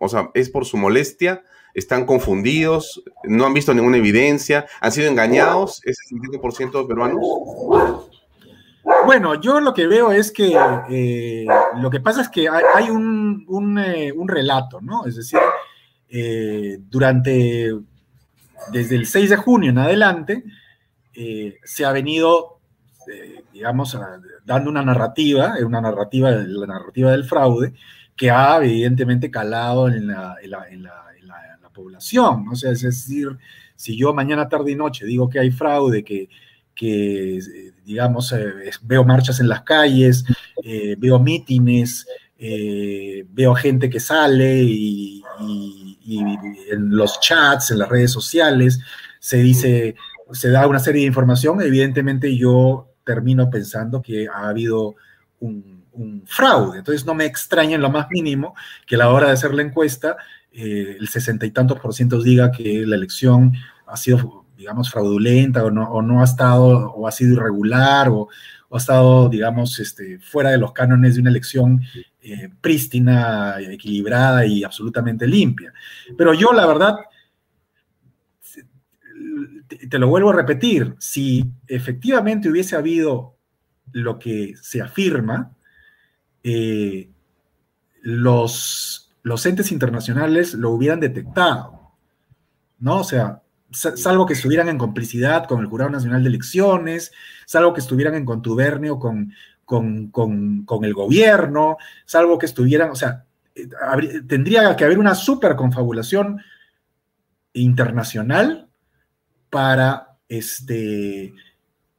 o sea, es por su molestia, están confundidos, no han visto ninguna evidencia, han sido engañados, ese 75% de peruanos. Bueno, yo lo que veo es que eh, lo que pasa es que hay, un, eh, un, relato, ¿no? Es decir, eh, durante, desde el 6 de junio en adelante, se ha venido, digamos, dando una narrativa, una narrativa, la narrativa del fraude, que ha evidentemente calado en la, población, ¿no? O sea, es decir, si yo mañana, tarde y noche digo que hay fraude, que que, digamos, eh, veo marchas en las calles, eh, veo mítines, eh, veo gente que sale y, en los chats, en las redes sociales, se dice, se da una serie de información, evidentemente yo termino pensando que ha habido un, un fraude. Entonces no me extraña en lo más mínimo que a la hora de hacer la encuesta, el sesenta y tantos por ciento diga que la elección ha sido digamos, fraudulenta o no, o no ha estado o ha sido irregular o, ha estado, digamos, este, fuera de los cánones de una elección eh, prístina, equilibrada y absolutamente limpia. Pero yo, la verdad, te, lo vuelvo a repetir, si efectivamente hubiese habido lo que se afirma, eh, los, los entes internacionales lo hubieran detectado, ¿no? O sea, salvo que estuvieran en complicidad con el Jurado Nacional de Elecciones, salvo que estuvieran en contubernio con, con, el gobierno, salvo que estuvieran, o sea, eh, tendría que haber una super confabulación internacional para este,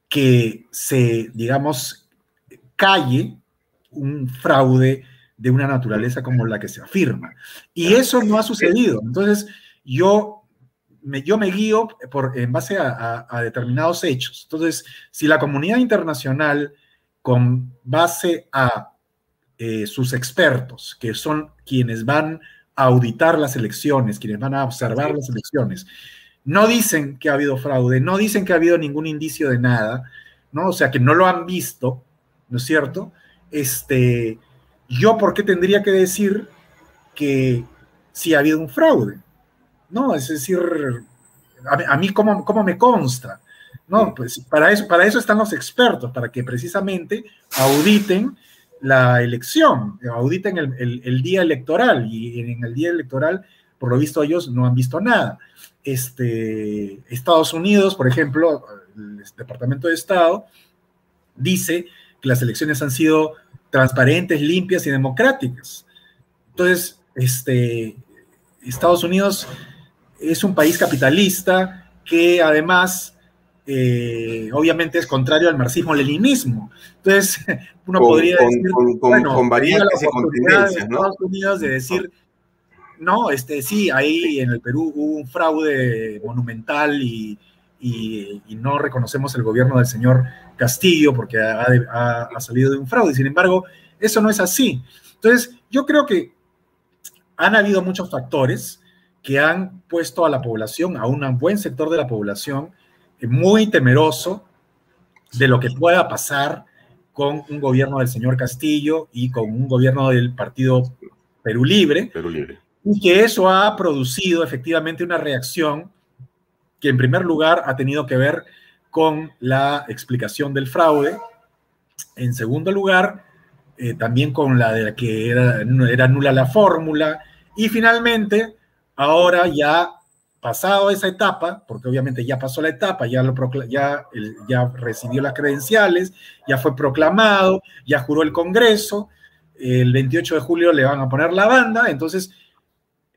que se, digamos, calle un fraude de una naturaleza como la que se afirma. Y eso no ha sucedido. Entonces, yo yo me guío por, en base a, determinados hechos. Entonces, si la comunidad internacional, con base a eh, sus expertos, que son quienes van a auditar las elecciones, quienes van a observar las elecciones, no dicen que ha habido fraude, no dicen que ha habido ningún indicio de nada, ¿no? O sea, que no lo han visto, ¿no es cierto? Este, yo, ¿por qué tendría que decir que sí ha habido un fraude? ¿No? Es decir, a, mí cómo, cómo, me consta, ¿no? Pues para eso, para eso están los expertos, para que precisamente auditen la elección, auditen el, día electoral y en el día electoral, por lo visto ellos no han visto nada. Este, Estados Unidos, por ejemplo, el Departamento de Estado, dice que las elecciones han sido transparentes, limpias y democráticas. Entonces, este, Estados Unidos es un país capitalista que además eh, obviamente es contrario al marxismo-leninismo. Entonces, uno podría decir, con, con, variantes y contingencias, ¿no? Estados Unidos de decir, no, este, sí, ahí en el Perú hubo un fraude monumental y, no reconocemos el gobierno del señor Castillo porque ha, ha salido de un fraude. Sin embargo, eso no es así. Entonces, yo creo que han habido muchos factores que han puesto a la población, a un buen sector de la población, eh, muy temeroso de lo que pueda pasar con un gobierno del señor Castillo y con un gobierno del partido Perú Libre. Perú Libre. Y que eso ha producido efectivamente una reacción que en primer lugar ha tenido que ver con la explicación del fraude. En segundo lugar, eh, también con la de que era, era nula la fórmula. Y finalmente, Ahora ya pasado esa etapa, porque obviamente ya pasó la etapa, ya, lo ya, ya recibió las credenciales, ya fue proclamado, ya juró el Congreso, el 28 de julio le van a poner la banda, entonces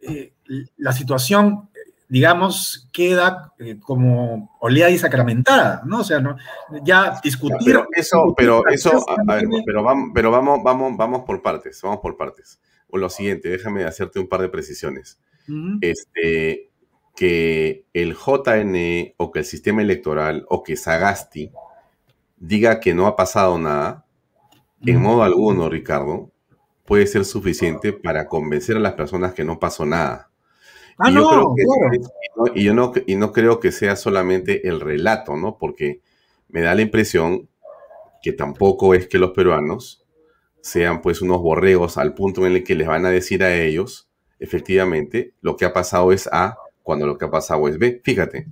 eh, la situación, digamos, queda eh, como oleada y sacramentada, ¿no? O sea, ¿no? ya discutir... pero eso, pero eso, pero vamos, pero vamos, vamos, vamos por partes, vamos por partes. O lo siguiente, déjame hacerte un par de precisiones este, que el JN o que el sistema electoral o que Sagasti diga que no ha pasado nada, en modo alguno, Ricardo, puede ser suficiente para convencer a las personas que no pasó nada. Ah, y yo no, y, yo no, y no creo que sea solamente el relato, ¿no? Porque me da la impresión que tampoco es que los peruanos sean pues unos borregos al punto en el que les van a decir a ellos, efectivamente, lo que ha pasado es A cuando lo que ha pasado es B. Fíjate,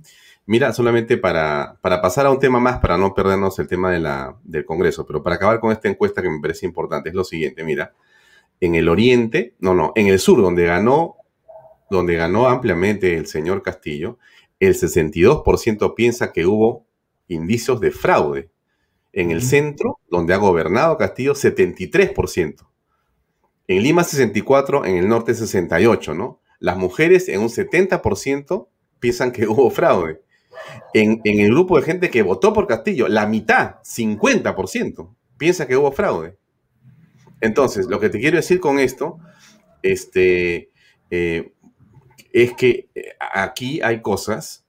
mira, solamente para, para pasar a un tema más, para no perdernos el tema de la, del Congreso, pero para acabar con esta encuesta que me parece importante, es lo siguiente, mira, en el oriente, no, no, en el sur, donde ganó, donde ganó ampliamente el señor Castillo, el 62% piensa que hubo indicios de fraude. En el centro, donde ha gobernado Castillo, 73%. En Lima, 64%, en el norte, 68%, ¿no? Las mujeres en un 70% piensan que hubo fraude. En, el grupo de gente que votó por Castillo, la mitad, 50%, piensa que hubo fraude. Entonces, lo que te quiero decir con esto, este, eh, es que eh, aquí hay cosas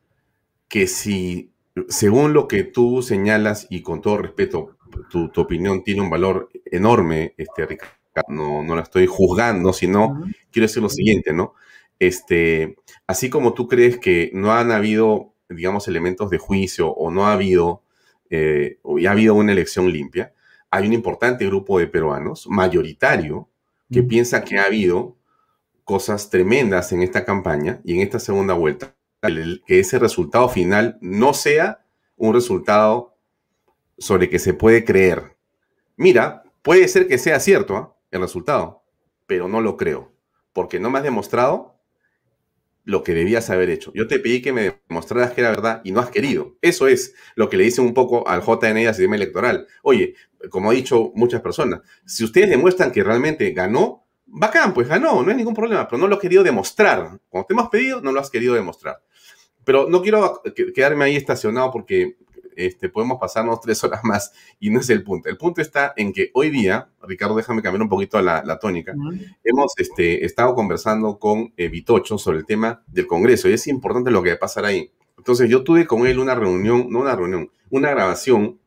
que si, según lo que tú señalas y con todo respeto, tu, opinión tiene un valor enorme, este, Ricardo, no, no la estoy juzgando, sino quiero decir lo siguiente, ¿no? Este, así como tú crees que no han habido, digamos, elementos de juicio o no ha habido, eh, o ya ha habido una elección limpia, hay un importante grupo de peruanos, mayoritario, que piensa que ha habido cosas tremendas en esta campaña y en esta segunda vuelta, que ese resultado final no sea un resultado sobre que se puede creer. Mira, puede ser que sea cierto ¿ah? El resultado, pero no lo creo, porque no me has demostrado lo que debías haber hecho. Yo te pedí que me demostraras que era verdad y no has querido. Eso es lo que le dice un poco al JNI al sistema electoral. Oye, como ha dicho muchas personas, si ustedes demuestran que realmente ganó, bacán, pues ganó, no hay ningún problema, pero no lo has querido demostrar. Cuando te hemos pedido, no lo has querido demostrar. Pero no quiero quedarme ahí estacionado porque este, podemos pasarnos tres horas más y no es el punto. El punto está en que hoy día, Ricardo, déjame cambiar un poquito la, la tónica, hemos este, estado conversando con eh, Vitocho sobre el tema del Congreso y es importante lo que va a pasar ahí. Entonces yo tuve con él una reunión, no una reunión, una grabación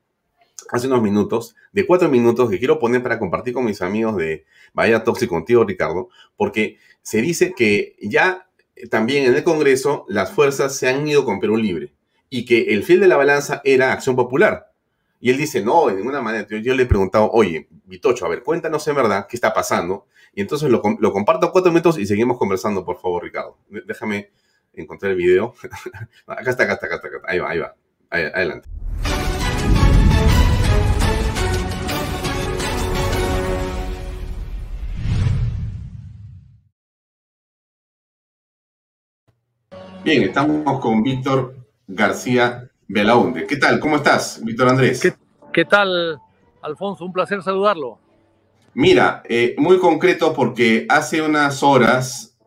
hace unos minutos, de cuatro minutos, que quiero poner para compartir con mis amigos de Vaya Toxi contigo, Ricardo, porque se dice que ya también en el Congreso las fuerzas se han ido con Perú Libre y que el fiel de la balanza era Acción Popular. Y él dice, no, de ninguna manera. Yo, le he preguntado, oye, Vitocho, a ver, cuéntanos en verdad qué está pasando. Y entonces lo, lo comparto cuatro minutos y seguimos conversando, por favor, Ricardo. Déjame encontrar el video. acá está, acá está, acá está. Ahí va, ahí va. adelante. Bien, estamos con Víctor García Belaunde. ¿Qué tal? ¿Cómo estás, Víctor Andrés? ¿Qué, tal, Alfonso? Un placer saludarlo. Mira, eh, muy concreto porque hace unas horas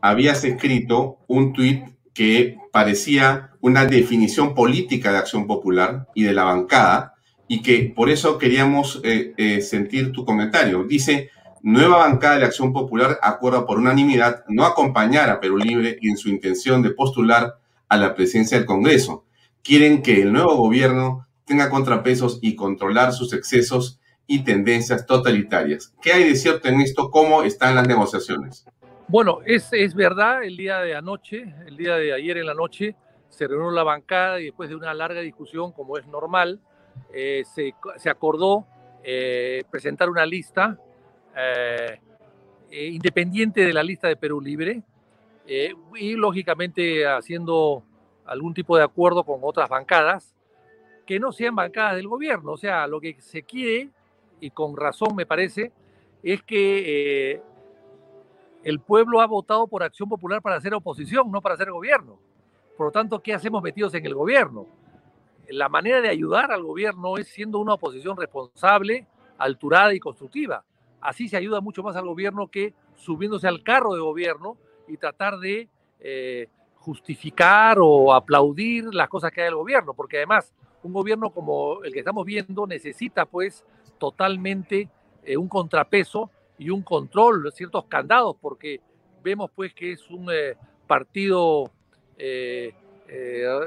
habías escrito un tuit que parecía una definición política de acción popular y de la bancada y que por eso queríamos eh, eh, sentir tu comentario. Dice, nueva bancada de la Acción Popular acuerda por unanimidad no acompañar a Perú Libre en su intención de postular a la presidencia del Congreso. Quieren que el nuevo gobierno tenga contrapesos y controlar sus excesos y tendencias totalitarias. ¿Qué hay de cierto en esto? ¿Cómo están las negociaciones? Bueno, es, es verdad, el día de anoche, el día de ayer en la noche, se reunió la bancada y después de una larga discusión, como es normal, eh, se, se, acordó eh, presentar una lista eh, independiente de la lista de Perú Libre eh, y lógicamente haciendo algún tipo de acuerdo con otras bancadas que no sean bancadas del gobierno. O sea, lo que se quiere, y con razón me parece, es que el pueblo ha votado por Acción Popular para hacer oposición, no para hacer gobierno. Por lo tanto, ¿qué hacemos metidos en el gobierno? La manera de ayudar al gobierno es siendo una oposición responsable, alturada y constructiva. Así se ayuda mucho más al gobierno que subiéndose al carro de gobierno y tratar de eh, justificar o aplaudir las cosas que hay el gobierno, porque además un gobierno como el que estamos viendo necesita pues totalmente eh, un contrapeso y un control, ciertos candados, porque vemos pues que es un eh, partido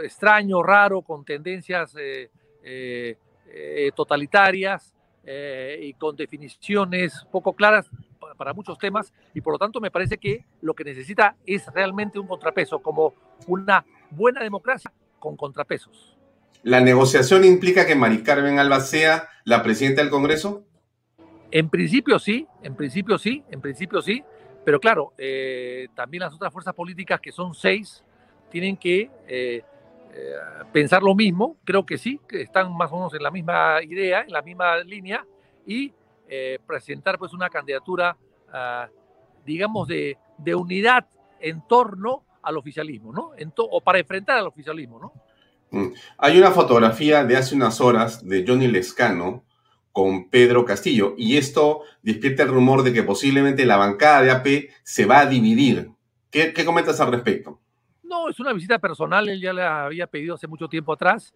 extraño, raro, con tendencias totalitarias, y con definiciones poco claras para muchos temas y por lo tanto me parece que lo que necesita es realmente un contrapeso, como una buena democracia con contrapesos. ¿La negociación implica que Mari Carmen Alba sea la presidenta del Congreso? En principio sí, en principio sí, en principio sí, pero claro, eh, también las otras fuerzas políticas, que son seis, tienen que eh, eh, pensar lo mismo, creo que sí, que están más o menos en la misma idea, en la misma línea, y presentar pues una candidatura, ah, digamos, de, de, unidad en torno al oficialismo, ¿no? o para enfrentar al oficialismo, ¿no? Mm. Hay una fotografía de hace unas horas de Johnny Lescano, con Pedro Castillo. Y esto despierta el rumor de que posiblemente la bancada de AP se va a dividir. ¿Qué, comentas al respecto? No, es una visita personal, él ya la había pedido hace mucho tiempo atrás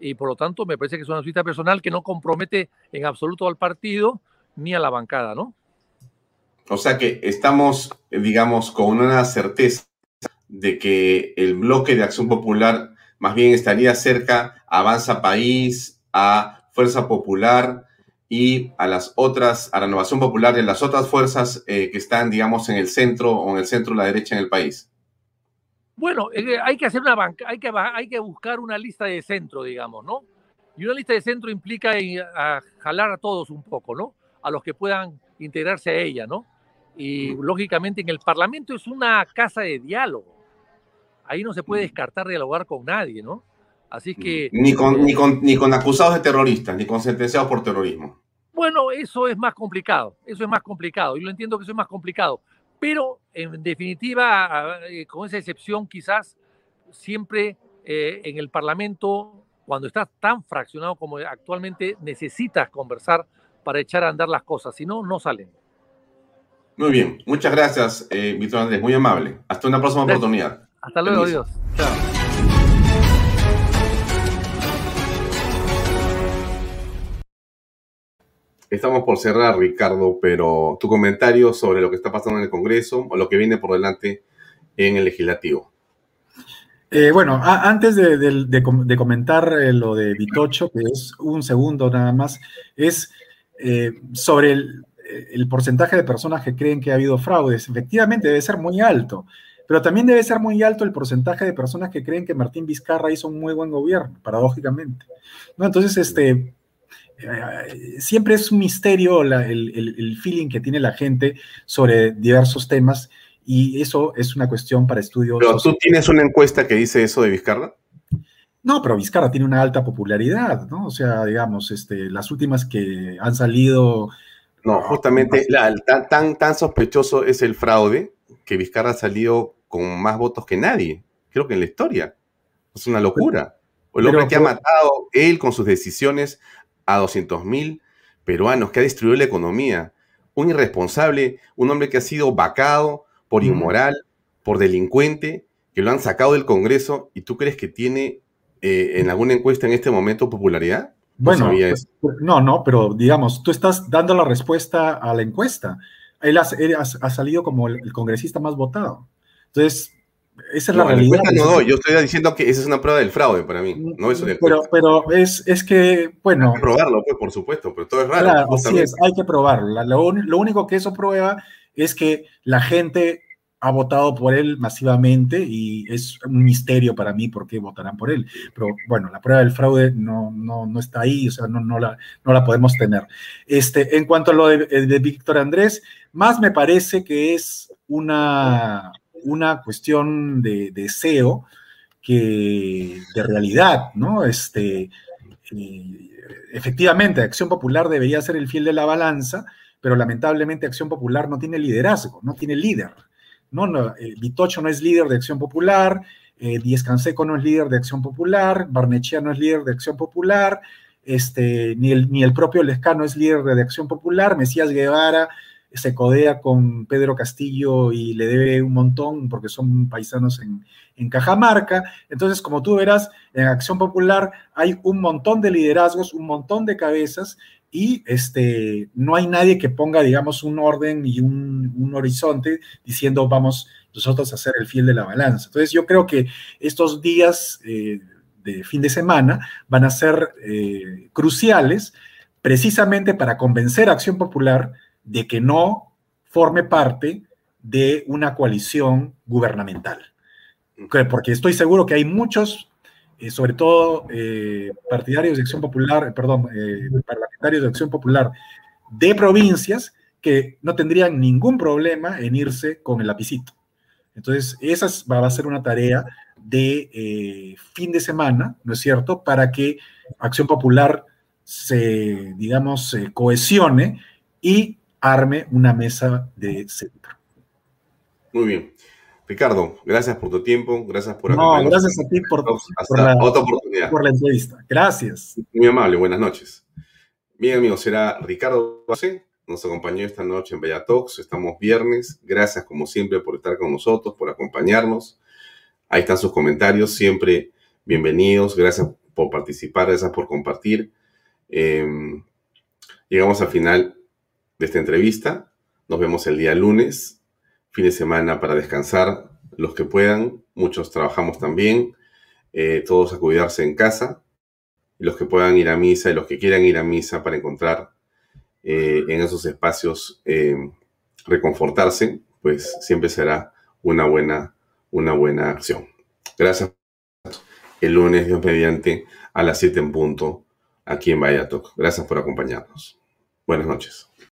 y por lo tanto me parece que es una visita personal que no compromete en absoluto al partido ni a la bancada, ¿no? O sea que estamos, digamos, con una certeza de que el bloque de acción popular más bien estaría cerca a Avanza País, a Fuerza Popular y a las otras, a Renovación Popular y a las otras fuerzas eh, que están, digamos, en el centro o en el centro de la derecha en el país? Bueno, eh, hay que hacer una banca, hay que, hay que buscar una lista de centro, digamos, ¿no? Y una lista de centro implica jalar a todos un poco, ¿no? A los que puedan integrarse a ella, ¿no? Y lógicamente en el Parlamento es una casa de diálogo. Ahí no se puede descartar dialogar con nadie, ¿no? Así que... Ni con, ni, con, ni con acusados de terroristas, ni con sentenciados por terrorismo. Bueno, eso es más complicado, eso es más complicado, y lo entiendo que eso es más complicado, pero en definitiva, eh, con esa excepción quizás, siempre eh, en el Parlamento, cuando estás tan fraccionado como actualmente, necesitas conversar para echar a andar las cosas, si no, no salen. Muy bien, muchas gracias, eh, Víctor Andrés, muy amable. Hasta una próxima oportunidad. Hasta luego, Dios. Chao. Estamos por cerrar, Ricardo, pero tu comentario sobre lo que está pasando en el Congreso o lo que viene por delante en el legislativo. Eh, bueno, antes de, comentar eh, lo de Vitocho, que es un segundo nada más, es eh, sobre el, porcentaje de personas que creen que ha habido fraudes. Efectivamente, debe ser muy alto, pero también debe ser muy alto el porcentaje de personas que creen que Martín Vizcarra hizo un muy buen gobierno, paradójicamente. ¿no? Entonces, este, siempre es un misterio el, feeling que tiene la gente sobre diversos temas y eso es una cuestión para estudios. ¿Pero tú tienes una encuesta que dice eso de Vizcarra? No, pero Vizcarra tiene una alta popularidad, ¿no? O sea, digamos, este, las últimas que han salido... No, justamente tan, tan, tan sospechoso es el fraude que Vizcarra ha salido con más votos que nadie, creo que en la historia. Es una locura. El hombre que ha matado él con sus decisiones a 200.000 peruanos, que ha destruido la economía. Un irresponsable, un hombre que ha sido vacado por inmoral, por delincuente, que lo han sacado del Congreso y tú crees que tiene eh, en alguna encuesta en este momento popularidad? bueno, pues, no, no, pero digamos, tú estás dando la respuesta a la encuesta. Él ha, salido como el, congresista más votado. Entonces, esa es la realidad. No, yo estoy diciendo que esa es una prueba del fraude para mí, no eso Pero, pero es, es que, bueno. Hay que probarlo, pues, por supuesto, pero todo es raro. Claro, así es, hay que probarlo. Lo, lo, único que eso prueba es que la gente ha votado por él masivamente y es un misterio para mí por qué votarán por él. Pero bueno, la prueba del fraude no, no, no está ahí, o sea, no, no, la, no la podemos tener. Este, en cuanto a lo de, de Víctor Andrés, más me parece que es una una cuestión de deseo que de realidad, ¿no? Este, eh, efectivamente, Acción Popular debería ser el fiel de la balanza, pero lamentablemente Acción Popular no tiene liderazgo, no tiene líder. No, no eh, Vitocho no es líder de Acción Popular, eh, Díez Canseco no es líder de Acción Popular, Barnechea no es líder de Acción Popular, este, ni, el, ni el propio Lescano es líder de Acción Popular, Mesías Guevara se codea con Pedro Castillo y le debe un montón porque son paisanos en, Cajamarca. Entonces, como tú verás, en Acción Popular hay un montón de liderazgos, un montón de cabezas y este, no hay nadie que ponga, digamos, un orden y un, horizonte diciendo vamos nosotros a ser el fiel de la balanza. Entonces, yo creo que estos días eh, de fin de semana van a ser eh, cruciales precisamente para convencer a Acción Popular de que no forme parte de una coalición gubernamental. Porque estoy seguro que hay muchos, eh, sobre todo eh, partidarios de Acción Popular, perdón, eh, parlamentarios de Acción Popular de provincias que no tendrían ningún problema en irse con el lapicito. Entonces, esa va a ser una tarea de fin de semana, ¿no es cierto?, para que Acción Popular se, digamos, se cohesione y arme una mesa de centro. Muy bien. Ricardo, gracias por tu tiempo, gracias por No, gracias a ti por, la, otra oportunidad. por la entrevista. Gracias. Muy amable, buenas noches. Bien, amigos, será Ricardo Base, nos acompañó esta noche en Bella Talks. Estamos viernes. Gracias, como siempre, por estar con nosotros, por acompañarnos. Ahí están sus comentarios, siempre bienvenidos. Gracias por participar, gracias por compartir. Em, llegamos al final de esta entrevista. Nos vemos el día lunes fin de semana para descansar, los que puedan, muchos trabajamos también, eh, todos a cuidarse en casa, los que puedan ir a misa y los que quieran ir a misa para encontrar eh, en esos espacios eh, reconfortarse, pues siempre será una buena, una buena acción. Gracias. El lunes, Dios mediante, a las 7 en punto, aquí en Vallatok. Gracias por acompañarnos. Buenas noches.